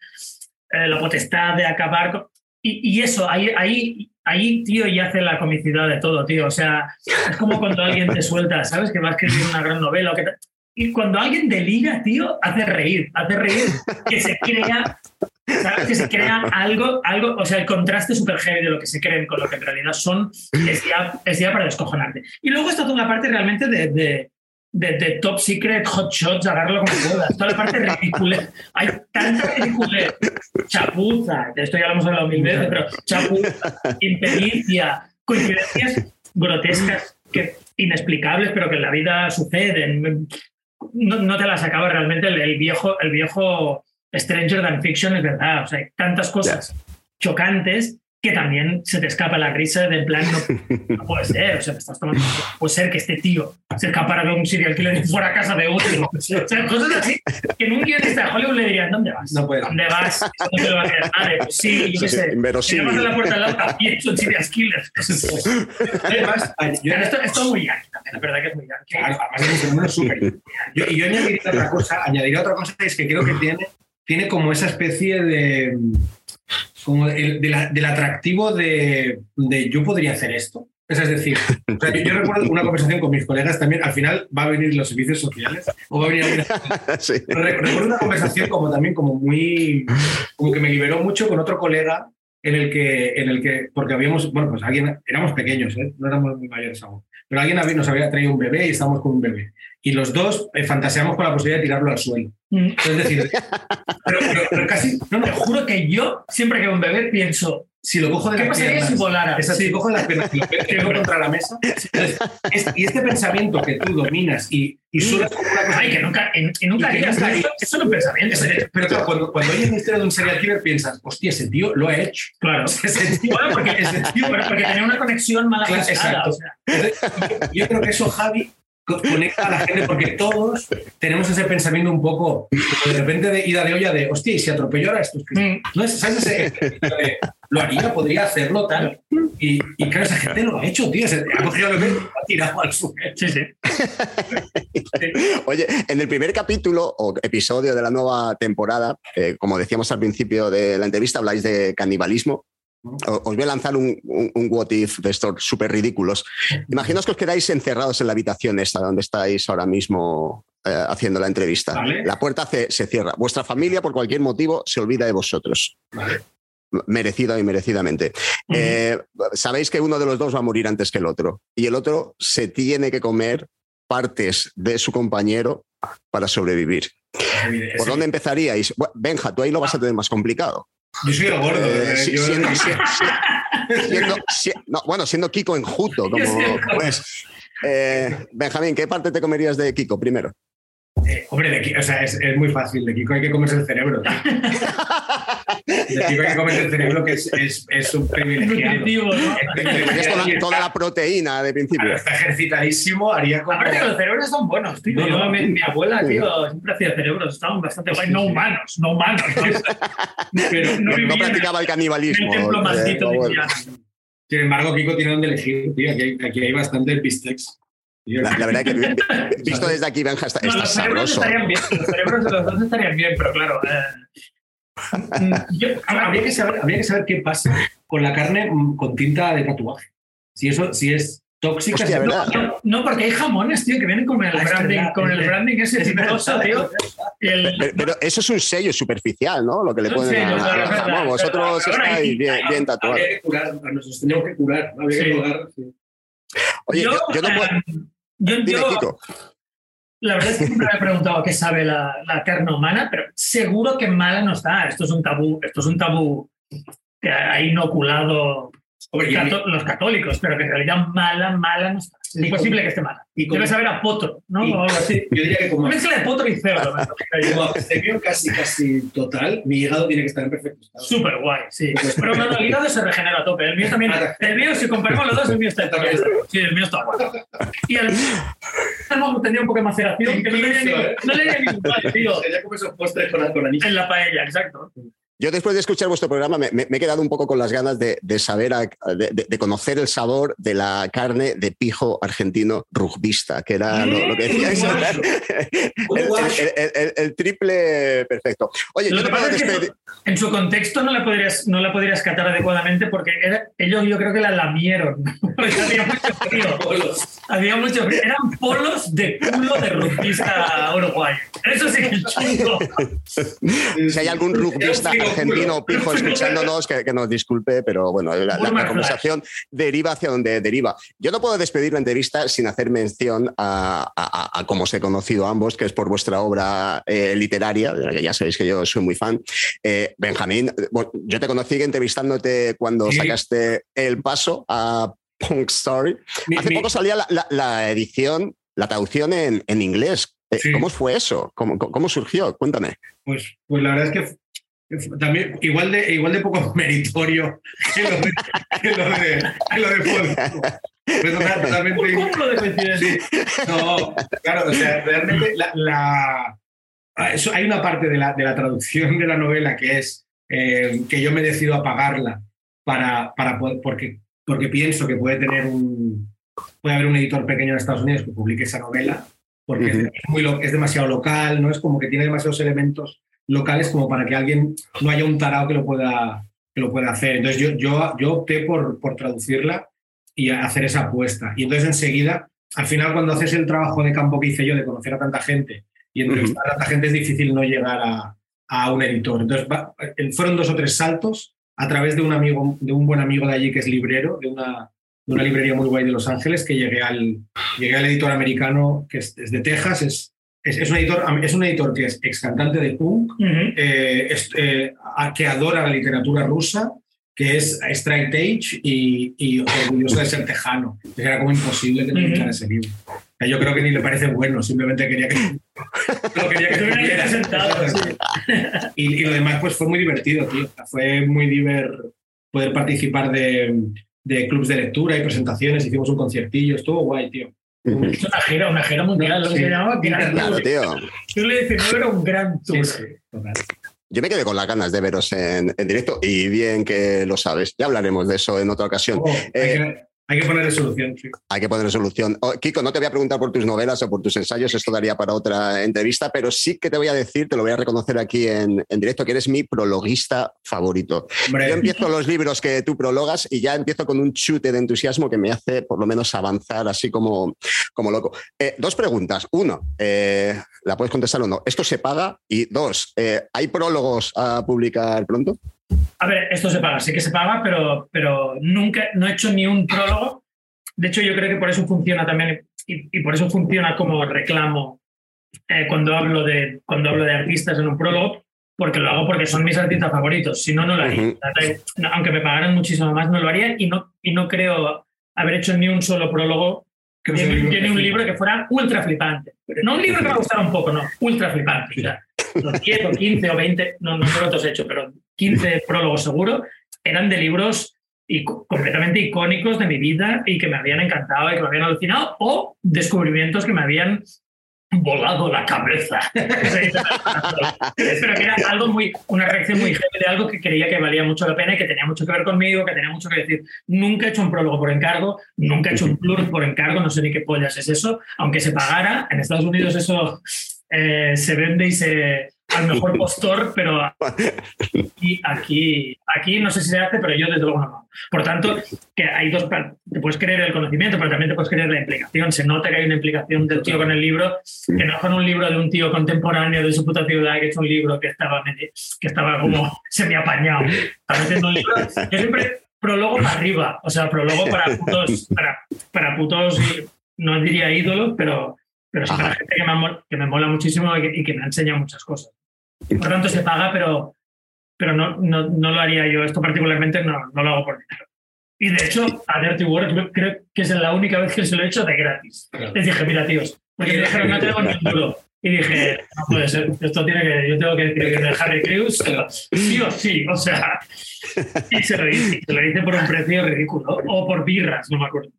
G: eh, la potestad de acabar con... Y, y eso, ahí, ahí, ahí, tío, ya hace la comicidad de todo, tío. O sea, es como cuando alguien te suelta, ¿sabes? Que va a escribir una gran novela o que... Y cuando alguien delira, tío, hace reír, hace reír, que se crea, ¿sabes? Que se crea algo, algo, o sea, el contraste súper heavy de lo que se creen con lo que en realidad son, es ya, es ya para descojonarte. Y luego está toda la parte realmente de, de, de, top secret, hot shots, agarrarlo como puedas, toda la parte ridícula. Hay tanta ridiculez, chapuza, de esto ya lo hemos hablado mil veces, pero chapuza, impericia, coincidencias grotescas que inexplicables, pero que en la vida suceden no, no, te las acaba realmente el, el, viejo, el viejo Stranger Than Fiction, es verdad. O sea, hay tantas cosas yeah. chocantes que también se te escapa la risa de en plan, no, no, puede ser, o sea, te estás tomando, puede ser que este tío se escapara de un serial killer y fuera a casa de otro. O sea, cosas así que en un guionista de Hollywood le dirían, ¿dónde vas?
M: No puedo.
G: ¿Dónde vas? No te lo va a quedar. Vale, pues sí, yo qué sé. Tenemos en la puerta al lado también son serial killers. Además, yo, esto, esto es muy yankee también, la verdad que es muy yankee.
M: Claro, además es un fenómeno súper. Yo, y yo añadiría otra cosa, añadiría otra cosa, es que creo que tiene, tiene como esa especie de como el, de la, del atractivo de, de, yo podría hacer esto. Es decir, o sea, yo, yo, recuerdo una conversación con mis colegas también, al final va a venir los servicios sociales o va a venir... sí. Recuerdo una conversación como también como muy... como que me liberó mucho con otro colega en el que, en el que porque habíamos, bueno, pues alguien, éramos pequeños, ¿eh? no éramos muy mayores aún, pero alguien nos había traído un bebé y estábamos con un bebé. Y los dos eh, fantaseamos con la posibilidad de tirarlo al suelo. Mm. Es decir, pero, pero, pero, casi,
G: no, no, juro que yo, siempre que veo un bebé, pienso,
M: si lo cojo de
G: ¿Qué
M: las
G: pasaría
M: piernas,
G: si volara?
M: Esa,
G: Sí.
M: si cojo de las piernas y lo pego contra la mesa, entonces, es- y este pensamiento que tú dominas y, y suenas como una cosa
G: Ay, que nunca, en, y nunca
M: que nunca
G: eso. es un pensamiento.
M: Es- Pero claro, cuando, cuando oyes la historia de un serial killer piensas, hostia, ese tío lo ha hecho.
G: Claro.
M: Ese tío,
G: Bueno, porque,
M: ese tío
G: pero porque tenía una conexión mala
M: Claro, exacto.
G: o sea.
M: Entonces, yo creo que eso, Javi, conecta a la gente porque todos tenemos ese pensamiento un poco de repente de ida de olla de hostia, y si atropelló ahora esto.
G: Mm.
M: ¿No es? ¿Sabes ese de, lo haría, podría hacerlo tal? Y, y claro, esa gente lo ha hecho, tío. Se ha cogido lo que ha tirado al suelo.
G: Sí, sí.
A: Oye, en el primer capítulo o episodio de la nueva temporada, eh, como decíamos al principio de la entrevista, habláis de canibalismo. Os voy a lanzar un, un, un what if de estos súper ridículos. Imaginaos que os quedáis encerrados en la habitación esta donde estáis ahora mismo eh, haciendo la entrevista.
M: Vale.
A: La puerta se, se cierra. Vuestra familia, por cualquier motivo, se olvida de vosotros.
M: Vale.
A: Merecida y merecidamente. Eh, Sabéis que uno de los dos va a morir antes que el otro. Y el otro se tiene que comer partes de su compañero para sobrevivir. ¿Por dónde empezaríais? Bueno, Benja, tú ahí lo vas a tener más complicado.
M: Yo soy el gordo.
A: Eh, si-
M: yo-
A: siendo, si- si- siendo- si- no, bueno, siendo Kiko enjuto, como pues. Eh, Benjamín, ¿qué parte te comerías de Kiko primero?
M: Eh, hombre, de Kiko, o sea, es, es muy fácil. De Kiko hay que comerse el cerebro. De Kiko hay que comerse el cerebro, que es, es, es un privilegiado.
G: ¿no?
A: Toda, toda la proteína de principio.
M: Claro, está ejercitadísimo, haría como...
G: Aparte que los cerebros son buenos, tío.
M: No,
G: mi, mi abuela, tío, siempre hacía cerebros, estaban bastante guay. No humanos, no humanos. ¿no? Pero no,
A: No, no
G: vivían
A: practicaba el
G: en
A: canibalismo.
G: el templo maldito de
A: bueno.
G: Indiana.
M: Sin embargo, Kiko tiene donde elegir, tío. Aquí, hay- aquí hay bastante bistecs.
A: La, la verdad que vi- vi- visto desde aquí, Benja, está,
G: No,
A: está
G: los cerebros
A: sabroso.
G: estarían bien, los cerebros de los dos estarían bien, pero claro. eh, mm, yo-
M: Habría que, saber, habría que saber qué pasa con la carne mm, con tinta de tatuaje. Si eso si es tóxica.
A: Hostia,
M: si-
A: ¿verdad?
G: no, no, porque hay jamones, tío, que vienen con el
M: Ah,
G: branding,
M: verdad,
G: con el branding ese
M: verdad,
G: tío. El-
A: Pero, pero eso es un sello superficial, ¿no? Lo que le ponen a-
G: verdad,
A: jamón. Vosotros estáis bien, bien tatuados.
M: Habría que curar, nos teníamos que curar. Habría que
G: Sí.
M: sí.
A: Oye, yo, yo no puedo.
G: eh, yo-
A: Dime,
G: yo-
A: Kiko.
G: La verdad es que siempre me he preguntado qué sabe la, la carne humana, pero seguro que mala no está. Esto es un tabú, esto es un tabú que ha inoculado
M: Hombre,
G: cató- los católicos, pero que en realidad mala, mala no está. Es imposible que esté mala.
M: y
G: Debe saber a potro, ¿no?
M: y-
G: o algo así.
M: Yo diría que como,
G: Mezcla de potro y yo.
M: como abstemio casi, casi total, mi hígado tiene que estar en perfecto estado.
G: Súper guay, sí. Pero no, no, el hígado se regenera a tope. El mío también. El mío, si comparamos los dos, el mío está bien. Sí, el mío está guay. Y el hemos tenido un poco de maceración que no le
M: Incluso, ¿eh?
G: ni, no le ni igual, tío.
M: Sería como esos postres con, con anís.
G: En la paella, exacto.
A: Yo después de escuchar vuestro programa me, me- me he quedado un poco con las ganas de, de saber, a- de, conocer el sabor de la carne de pijo argentino rugbista, que era lo, lo que decíais.
G: Uruguayo.
A: El, el- el- el- el triple perfecto. Oye,
G: Lo
A: yo
G: que
A: te puedo
G: pasa es que
A: despedir.
G: en su contexto no la podrías, no la podrías catar adecuadamente porque era- ellos yo creo que la lamieron. Porque había mucho frío. Había mucho frío. Eran polos de culo de rugbista uruguayo. Eso sí que es chungo.
A: Si hay algún rugbista argentino pijo escuchándonos, que, que nos disculpe, pero bueno, la, la- la conversación deriva hacia donde deriva. Yo no puedo despedir la entrevista sin hacer mención a, a- a- cómo os he conocido a ambos, que es por vuestra obra eh, literaria, de la que ya sabéis que yo soy muy fan. Eh, Benjamín, eh, yo te conocí entrevistándote cuando
M: Sí.
A: sacaste el paso a Punk Story.
M: Mi-
A: Hace
M: mi-
A: poco salía la, la- edición, la traducción en, en inglés. Eh,
M: Sí.
A: ¿Cómo fue eso? ¿Cómo, cómo surgió? Cuéntame.
M: Pues, pues la verdad es que también igual de, igual de poco meritorio que lo de, que lo de, que lo de Fónico. Fue total- totalmente.
G: Un cúmulo de coincidencias.
M: No, claro, o sea, realmente la, la- ah, eso, hay una parte de la, de la traducción de la novela que es eh, que yo me decido a pagarla para, para poder- porque, porque pienso que puede tener un puede haber un editor pequeño en Estados Unidos que publique esa novela porque es, muy es demasiado local, no es como que tiene demasiados elementos locales como para que alguien no haya un tarao que lo pueda que lo pueda hacer. Entonces yo, yo, yo opté por, por traducirla y hacer esa apuesta. Y entonces enseguida, al final cuando haces el trabajo de campo que hice yo de conocer a tanta gente y entrevistar a tanta gente es difícil no llegar a, a un editor. Entonces va- eh, fueron dos o tres saltos a través de un amigo, de un buen amigo de allí que es librero, de una, de una librería muy guay de Los Ángeles, que llegué al, llegué al editor americano que es, es de Texas, es, es, es un editor, es un editor que es ex cantante de punk,
G: Ujú.
M: eh, es- eh, a- que adora la literatura rusa, que es straight edge y, y orgulloso de ser tejano. Era como imposible que
G: Ujú.
M: gustara ese libro. Yo creo que ni le parece bueno, simplemente quería que, solo quería que
G: Estuviera presentado, sí.
M: Y, y lo demás pues fue muy divertido, tío. Fue muy diver poder participar de, de clubs de lectura y presentaciones. Hicimos un conciertillo, estuvo guay, tío.
G: Es una gira, una gira mundial, lo que
M: Sí.
G: se llamaba Gran
A: Claro,
G: Tour.
A: tío.
G: Yo le decía, no era un gran tour.
A: Yo me quedé con las ganas de veros en, en directo y bien que lo sabes. Ya hablaremos de eso en otra ocasión.
M: Oh,
A: Eh,
M: hay que ponerle solución, sí.
A: Hay que poner solución. Oh, Kiko, no te voy a preguntar por tus novelas o por tus ensayos, esto daría para otra entrevista, pero sí que te voy a decir, te lo voy a reconocer aquí en, en directo, que eres mi prologuista favorito.
M: Hombre,
A: Yo empiezo los libros que tú prologas y ya empiezo con un chute de entusiasmo que me hace por lo menos avanzar así como, como loco. Eh, dos preguntas. Uno, eh, la puedes contestar o no. ¿Esto se paga? Y dos, eh, ¿hay prólogos a publicar pronto?
G: A ver, esto se paga, sí que se paga, pero, pero nunca, no he hecho ni un prólogo. De hecho, yo creo que por eso funciona también y, y por eso funciona como reclamo eh, cuando, hablo de, cuando hablo de artistas en un prólogo, porque lo hago porque son mis artistas favoritos. Si no, no lo haría.
A: Ujú.
G: No, Aunque me pagaran muchísimo más, no lo haría y no, y no creo haber hecho ni un solo prólogo
M: que no
G: tiene, un libro que fuera ultra flipante. No un libro que me gustara un poco, no, ultra flipante. O sea, los 10 o 15 o 20, no, no sé cuántos he hecho, pero 15 prólogos seguro, eran de libros completamente icónicos de mi vida y que me habían encantado y que me habían alucinado, o descubrimientos que me habían volado la cabeza. Pero que era algo muy, una reacción muy heavy de algo que creía que valía mucho la pena y que tenía mucho que ver conmigo, que tenía mucho que decir. Nunca he hecho un prólogo por encargo, nunca he hecho un plur por encargo, no sé ni qué pollas es eso, aunque se pagara. En Estados Unidos eso eh, se vende y se al mejor postor, pero aquí, aquí, aquí no sé si se hace, pero yo desde luego no. Por tanto, que hay dos, te puedes creer el conocimiento, pero también te puedes creer la implicación. Se nota que hay una implicación del tío con el libro, que no con un libro de un tío contemporáneo de su puta ciudad, que es un libro que estaba, que estaba como semi-apañado. Está un libro. Yo siempre prólogo para arriba, o sea, prólogo para putos, para, para putos, no diría ídolos, pero pero sí para gente que me, mola, que me mola muchísimo y que, y que, me ha enseñado muchas cosas. Por tanto, se paga, pero, pero no, no, no lo haría yo. Esto particularmente no, no, lo hago por dinero. Y de hecho, a Dirty Work creo que es la única vez que se lo he hecho de gratis. Les dije, mira, tíos, porque me dijeron, no tengo ni duro. Y dije, no puede ser, esto tiene que, yo tengo que decir que de Harry Crews, sí o sí, o sea, y se lo hice, se lo hice por un precio ridículo, o por birras, no me acuerdo.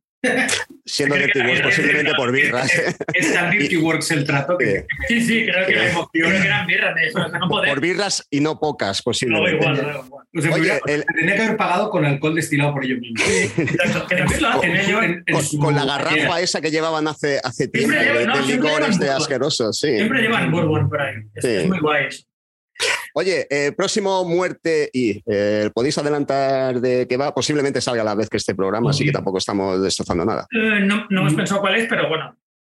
A: Siendo Dirty Works posiblemente por birras.
M: Es tan Dirty Works el trato que...
G: Sí, sí, creo que, la emoción, creo que eran birras. De eso, no.
A: Por birras y no pocas, posiblemente.
G: No, igual, no, igual.
M: O sea,
A: Oye,
M: hubiera-
A: el-
M: Tenía que haber pagado con alcohol destilado por ellos mismos.
G: Exacto, que también lo hacen. Llevan-
M: En
A: Con,
M: su-
A: con la garrafa esa que llevaban hace, hace tiempo,
G: Siempre
A: de,
G: llevan-
A: de licor este asqueroso, sí.
G: Siempre llevan bourbon por ahí.
A: Sí.
G: es muy guay eso.
A: Oye, eh, próximo Muerte y eh, podéis adelantar de qué va. Posiblemente salga a la vez que este programa, así que tampoco estamos destrozando nada.
G: Eh, no, no hemos pensado cuál es, pero bueno,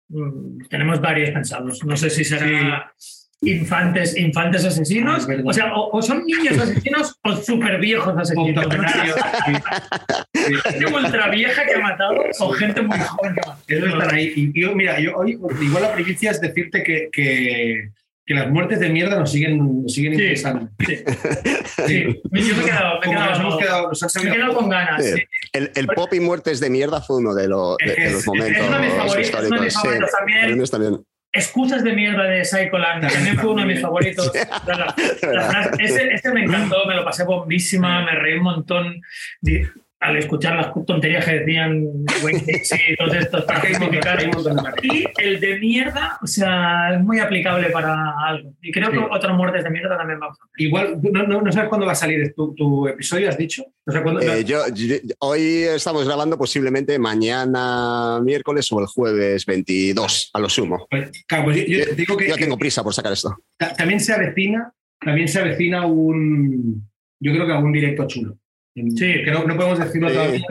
G: mm, tenemos varios pensados. No sé si será infantes, infantes asesinos,
M: Es verdad.
G: o sea, o, o son niños asesinos o súper viejos asesinos. Gente ultra vieja que ha matado o gente muy joven que ha matado.
M: Eso están ahí. Y yo, mira, yo hoy, igual la primicia es decirte que, que, que las muertes de mierda nos siguen, nos siguen
G: Sí.
M: interesando.
G: Sí, sí. Yo me he quedado, me he
M: nos hemos
G: quedado,
M: nos
G: me quedado con ganas.
A: Sí.
G: sí.
A: El, el pop y muertes de mierda fue uno de, los- de- de
M: Es-
A: los
M: es
A: momentos
G: favoritos, es uno de mis
A: históricos.
G: favoritos
A: Sí,
G: también.
A: también.
G: Excusas de mierda de Psycholand también fue uno de mis favoritos. La- la frase- ese, ese me encantó, me lo pasé bombísima, me reí un montón al escuchar las tonterías que decían y todos estos. Y el de mierda, o sea, es muy aplicable para algo. Y creo que
M: Sí.
G: otros muertes de mierda también vamos a
M: Igual, no, no, no sabes cuándo va a salir tu, tu episodio, has dicho. O sea, ¿cuándo-
A: Eh, yo, yo- hoy estamos grabando posiblemente mañana miércoles o el jueves 22, a lo sumo.
M: Claro, pues yo, yo te digo que,
A: Yo tengo prisa por sacar esto.
M: ta- también se avecina, también se avecina un, yo creo que un directo chulo.
G: Sí.
M: Que no, no podemos decirlo
A: Sí.
M: todavía,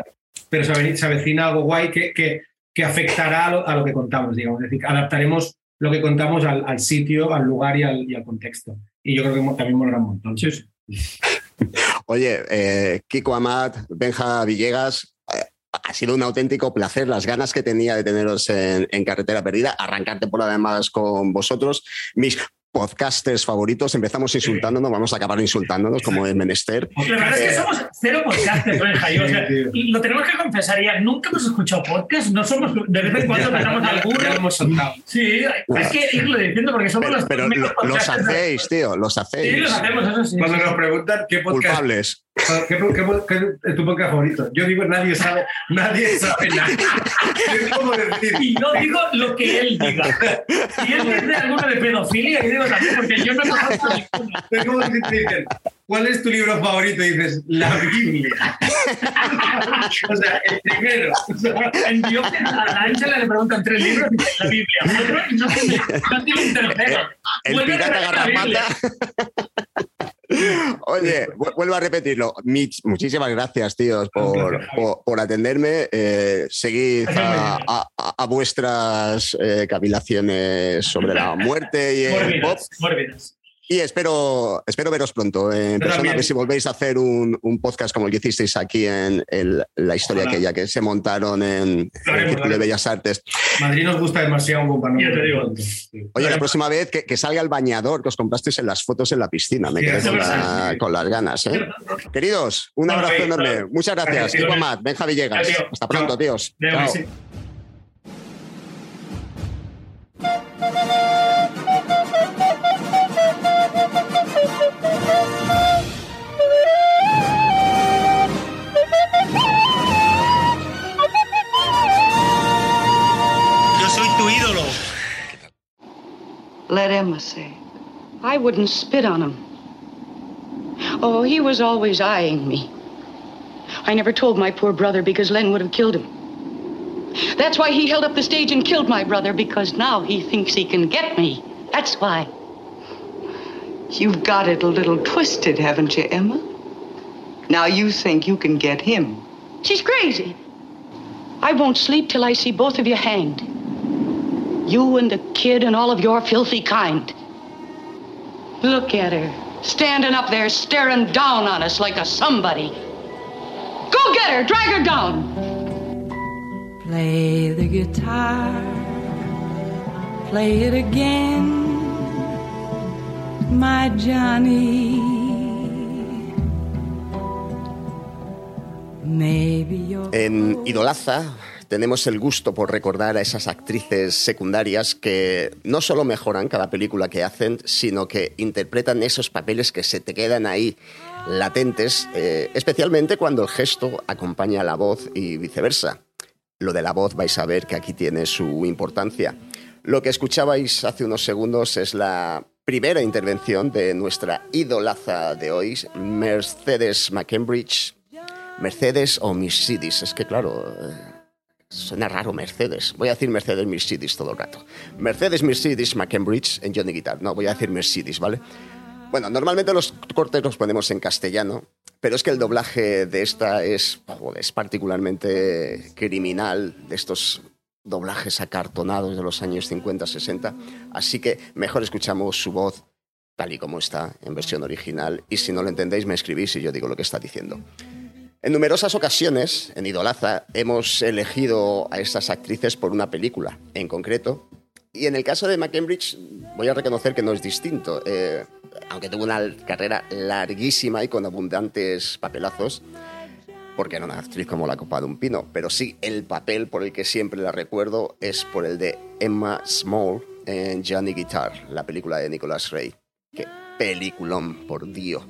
M: pero se ave- se avecina algo guay que, que, que afectará a lo, a lo que contamos, digamos. Es decir, adaptaremos lo que contamos al, al sitio, al lugar y al, y al contexto. Y yo creo que también molará un montón.
A: Oye, eh, Kiko Amat, Benja Villegas, eh, ha sido un auténtico placer las ganas que tenía de teneros en, en Carretera Perdida, arrancar temporada además con vosotros, mis podcasters favoritos, empezamos insultándonos, vamos a acabar insultándonos como es menester.
G: La verdad es que
A: Eh,
G: somos cero podcasters, y, o sea,
M: Sí,
G: lo tenemos que confesar ya. Nunca hemos escuchado podcast, no somos. De vez en cuando
M: Ya
G: alguno.
M: lo hemos soltado.
G: Sí, hay que irlo diciendo porque somos
A: pero
G: los
A: pero lo- los hacéis, tío, los
G: Sí,
A: hacéis.
G: los hacemos, eso sí.
M: Cuando
G: sí.
M: nos preguntan qué podcast,
A: Culpables.
M: ¿Qué, qué- qué- qué es tu podcast favorito? Yo digo, nadie sabe, nadie sabe nada. Es como decir,
G: Y yo digo lo que él diga. Si él dice alguno de pedofilia, yo digo porque yo no conozco ninguno.
M: es como decir, te dicen, ¿cuál es tu libro favorito? Y dices, la Biblia. o sea, el primero. O sea,
G: En Dios, a la Ángela le preguntan tres libros y dice la Biblia. Otro y no tiene, no tiene un tercero.
A: El
G: Vuelve a
A: pirata garrapata. Oye, vu- vuelvo a repetirlo. Mich, muchísimas gracias, tíos, por, por, por atenderme. Eh, seguid a, a- a- vuestras eh, cavilaciones sobre la muerte y el pop.
G: Mórbidas.
A: Y espero, espero veros pronto en persona, a ver si volvéis a hacer un, un podcast como el que hicisteis aquí en el- la historia
M: Ojalá.
A: aquella que se montaron en, en el Círculo de. Bellas Artes.
M: Madrid nos gusta demasiado
G: Ya te digo.
A: Oye, la próxima vez que, que salga el bañador que os comprasteis en las fotos en la piscina. Me
M: Sí,
A: quedé con, la-
M: sí.
A: con las ganas. ¿eh? Queridos, un abrazo enorme.
G: claro.
A: Muchas gracias.
G: Gracias.
A: Amat, Benja Villegas. Hasta pronto, tíos. Chao.
L: Soy.
N: Emma say? I wouldn't spit on him. Oh, he was always eyeing me. I never told my poor brother because Len would have killed him. That's why he held up the stage and killed my brother, because now he thinks he can get me. That's why.
O: You've got it a little twisted, haven't you, Emma? Now you think you can get him.
N: She's crazy. I won't sleep till I see both of you hanged. You and the kid and all of your filthy kind. Look at her, standing up there staring down on us like a somebody. Go get her, drag her down.
P: Play the guitar, play it again, my Johnny.
A: En Idolaza tenemos el gusto por recordar a esas actrices secundarias que no solo mejoran cada película que hacen, sino que interpretan esos papeles que se te quedan ahí latentes, eh, especialmente cuando el gesto acompaña a la voz y viceversa. Lo de la voz vais a ver que aquí tiene su importancia. Lo que escuchabais hace unos segundos es la primera intervención de nuestra idolaza de hoy, Mercedes McCambridge. Mercedes o Mercedes, es que claro, eh, suena raro Mercedes. Voy a decir Mercedes Mercedes todo el rato. Mercedes Mercedes McCambridge en Johnny Guitar. No, voy a decir Mercedes, ¿vale? Bueno, normalmente los cortes los ponemos en castellano, pero es que el doblaje de esta es, es particularmente criminal, de estos doblajes acartonados de los años 50-60, así que mejor escuchamos su voz tal y como está en versión original, y si no lo entendéis me escribís y yo digo lo que está diciendo. En numerosas ocasiones, en Idolaza, hemos elegido a estas actrices por una película en concreto. Y en el caso de McCambridge, voy a reconocer que no es distinto. Eh, aunque tuvo una carrera larguísima y con abundantes papelazos, porque era una actriz como la copa de un pino. Pero sí, el papel por el que siempre la recuerdo es por el de Emma Small en Johnny Guitar, la película de Nicholas Ray. Qué peliculón, por Dios.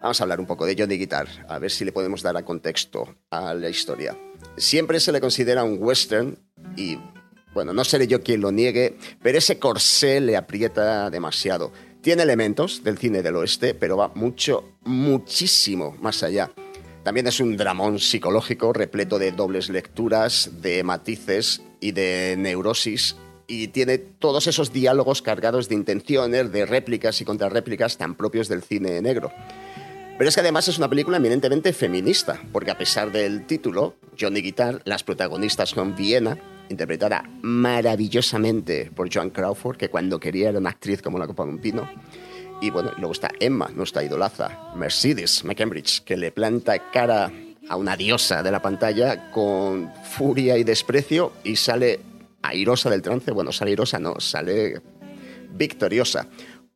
A: Vamos a hablar un poco de Johnny Guitar, a ver si le podemos dar a contexto a la historia. Siempre se le considera un western y, bueno, no seré yo quien lo niegue, pero ese corsé le aprieta demasiado. Tiene elementos del cine del oeste, pero va mucho, muchísimo más allá. También es un dramón psicológico repleto de dobles lecturas, de matices y de neurosis y tiene todos esos diálogos cargados de intenciones, de réplicas y contrarréplicas tan propios del cine negro. Pero es que además es una película eminentemente feminista, porque a pesar del título, Johnny Guitar, las protagonistas son Viena, interpretada maravillosamente por Joan Crawford, que cuando quería era una actriz como la copa de un pino. Y bueno, luego está Emma, nuestra idolaza, Mercedes McCambridge, que le planta cara a una diosa de la pantalla con furia y desprecio y sale airosa del trance. Bueno, sale airosa, no, sale victoriosa.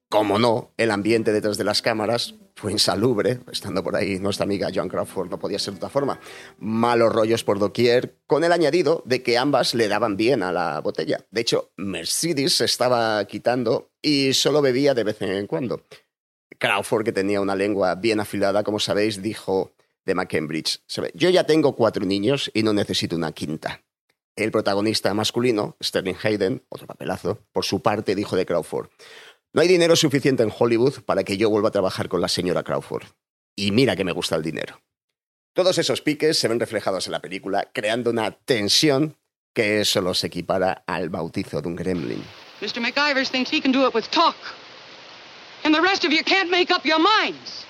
A: Como no, el ambiente detrás de las cámaras fue insalubre, estando por ahí nuestra amiga Joan Crawford, no podía ser de otra forma. Malos rollos por doquier, con el añadido de que ambas le daban bien a la botella. De hecho, Mercedes se estaba quitando y solo bebía de vez en cuando. Crawford, que tenía una lengua bien afilada, como sabéis, dijo de McCambridge, yo ya tengo cuatro niños y no necesito una quinta. El protagonista masculino, Sterling Hayden, otro papelazo, por su parte dijo de Crawford, no hay dinero suficiente en Hollywood para que yo vuelva a trabajar con la señora Crawford. Y mira que me gusta el dinero. Todos esos piques se ven reflejados en la película, creando una tensión que solo se equipara al bautizo de un gremlin.
N: Mr. McIvers thinks he can do it with talk. And the rest of you can't make up your minds.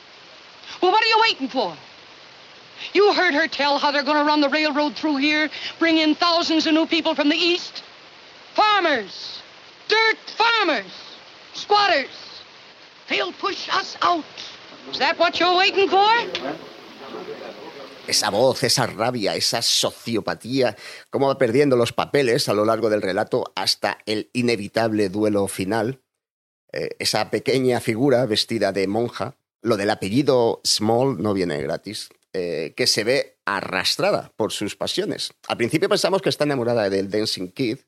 N: Well, what are you waiting for? You heard her tell how they're going to run the railroad through here, bring in thousands of new people from the east. Farmers. Dirt farmers. Squatters. They'll push us out. Is that what you're waiting for?
A: Esa voz, esa rabia, esa sociopatía, cómo va perdiendo los papeles a lo largo del relato hasta el inevitable duelo final. Eh, esa pequeña figura vestida de monja, lo del apellido Small no viene gratis, eh, que se ve arrastrada por sus pasiones. Al principio pensamos que está enamorada del Dancing Kid,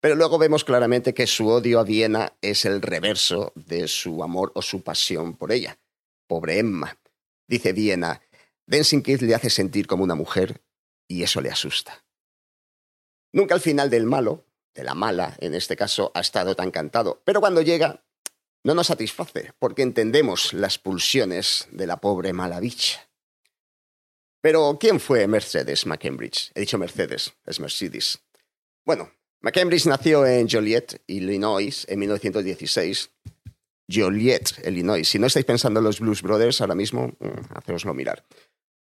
A: pero luego vemos claramente que su odio a Viena es el reverso de su amor o su pasión por ella. Pobre Emma. Dice Viena, Dancing Kid le hace sentir como una mujer y eso le asusta. Nunca al final del malo, de la mala, en este caso, ha estado tan cantado. Pero cuando llega, no nos satisface, porque entendemos las pulsiones de la pobre mala bicha. Pero, ¿quién fue Mercedes McCambridge? He dicho Mercedes, es Mercedes. Bueno, McCambridge nació en Joliet, Illinois, en 1916. Joliet, Illinois. Si no estáis pensando en los Blues Brothers ahora mismo, mm, haceoslo mirar.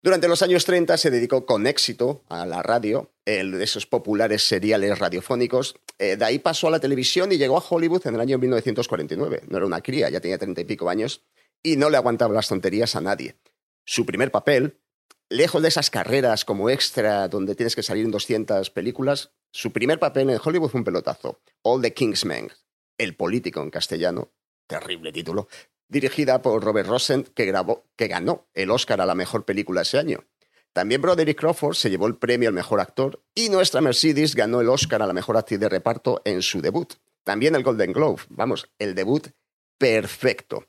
A: Durante los años 30 se dedicó con éxito a la radio, el de esos populares seriales radiofónicos. Eh, de ahí pasó a la televisión y llegó a Hollywood en el año 1949. No era una cría, ya tenía treinta y pico años y no le aguantaba las tonterías a nadie. Su primer papel, lejos de esas carreras como extra donde tienes que salir en 200 películas, su primer papel en Hollywood fue un pelotazo, All the King's Men, El político en castellano, terrible título, dirigida por Robert Rosen, que, grabó, que ganó el Oscar a la mejor película ese año. También Broderick Crawford se llevó el premio al mejor actor y nuestra Mercedes ganó el Oscar a la mejor actriz de reparto en su debut. También el Golden Globe, vamos, el debut perfecto.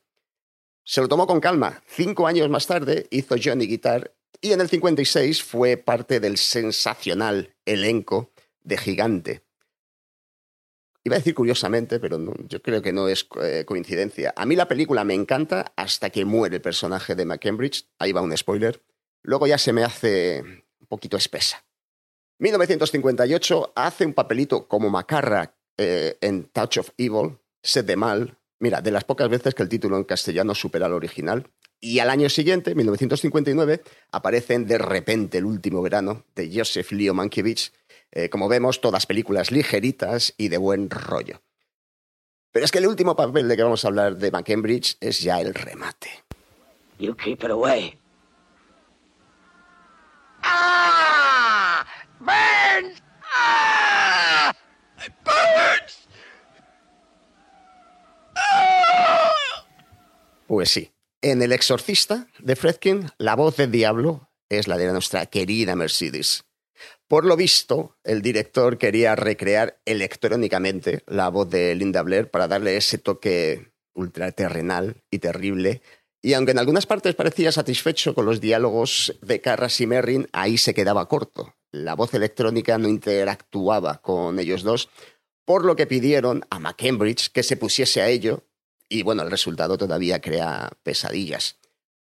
A: Se lo tomó con calma. Cinco años más tarde hizo Johnny Guitar y en el 56 fue parte del sensacional elenco de Gigante. Iba a decir curiosamente, pero no, yo creo que no es eh, coincidencia. A mí la película me encanta hasta que muere el personaje de McCambridge. Ahí va un spoiler. Luego ya se me hace un poquito espesa. 1958 hace un papelito como Macarra eh, en Touch of Evil, Sed de Mal. Mira, de las pocas veces que el título en castellano supera al original. Y al año siguiente, 1959, aparecen De repente el último verano de Joseph Leo Mankiewicz. Eh, como vemos, todas películas ligeritas y de buen rollo. Pero es que el último papel de que vamos a hablar de McCambridge es ya el remate.
Q: You keep it away.
K: Ah! Burns! Ah! It burns! Ah!
A: Pues sí, en El Exorcista de Fredkin, la voz del diablo es la de nuestra querida Mercedes. Por lo visto, el director quería recrear electrónicamente la voz de Linda Blair para darle ese toque ultraterrenal y terrible. Y aunque en algunas partes parecía satisfecho con los diálogos de Carras y Merrin, ahí se quedaba corto. La voz electrónica no interactuaba con ellos dos, por lo que pidieron a McCambridge que se pusiese a ello, y bueno, el resultado todavía crea pesadillas.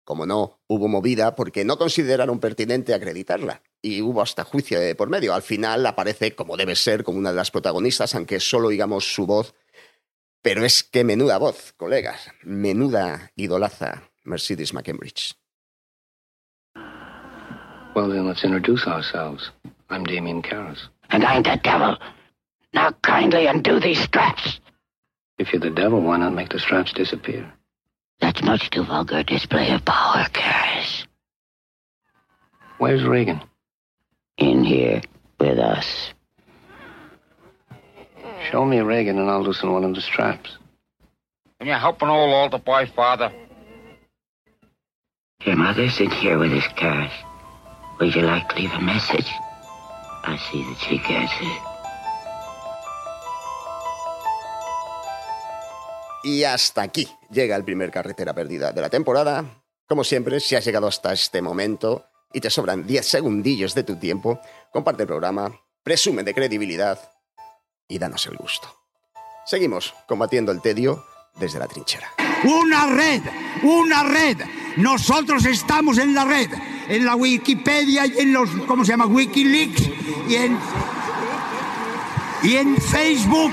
A: Como no, hubo movida porque no consideraron pertinente acreditarla y hubo hasta juicio de por medio. Al final aparece como debe ser, como una de las protagonistas, aunque solo oigamos su voz. Pero es que menuda voz, colegas, menuda idolaza Mercedes McCambridge.
I: Well, then let's introduce ourselves. I'm Damien Karras.
Q: And I'm the devil. Now kindly undo these straps.
I: If you're the devil, why not make the straps disappear?
Q: That's much too vulgar a display of power, Karis.
I: Where's Reagan?
Q: In here with us.
I: Show me Reagan and I'll loosen one of the straps.
K: Can you help an old altar boy, Father?
Q: Your mother's in here with us, Karis. Would you like to leave a message? I see that she gets it.
A: Y hasta aquí llega el primer carretera perdida de la temporada. Como siempre, si has llegado hasta este momento y te sobran 10 segundillos de tu tiempo, comparte el programa, presume de credibilidad y danos el gusto. Seguimos combatiendo el tedio desde la trinchera.
F: Una red, una red. Nosotros estamos en la red, en la Wikipedia y en los, ¿cómo se llama? Wikileaks y en, y en Facebook.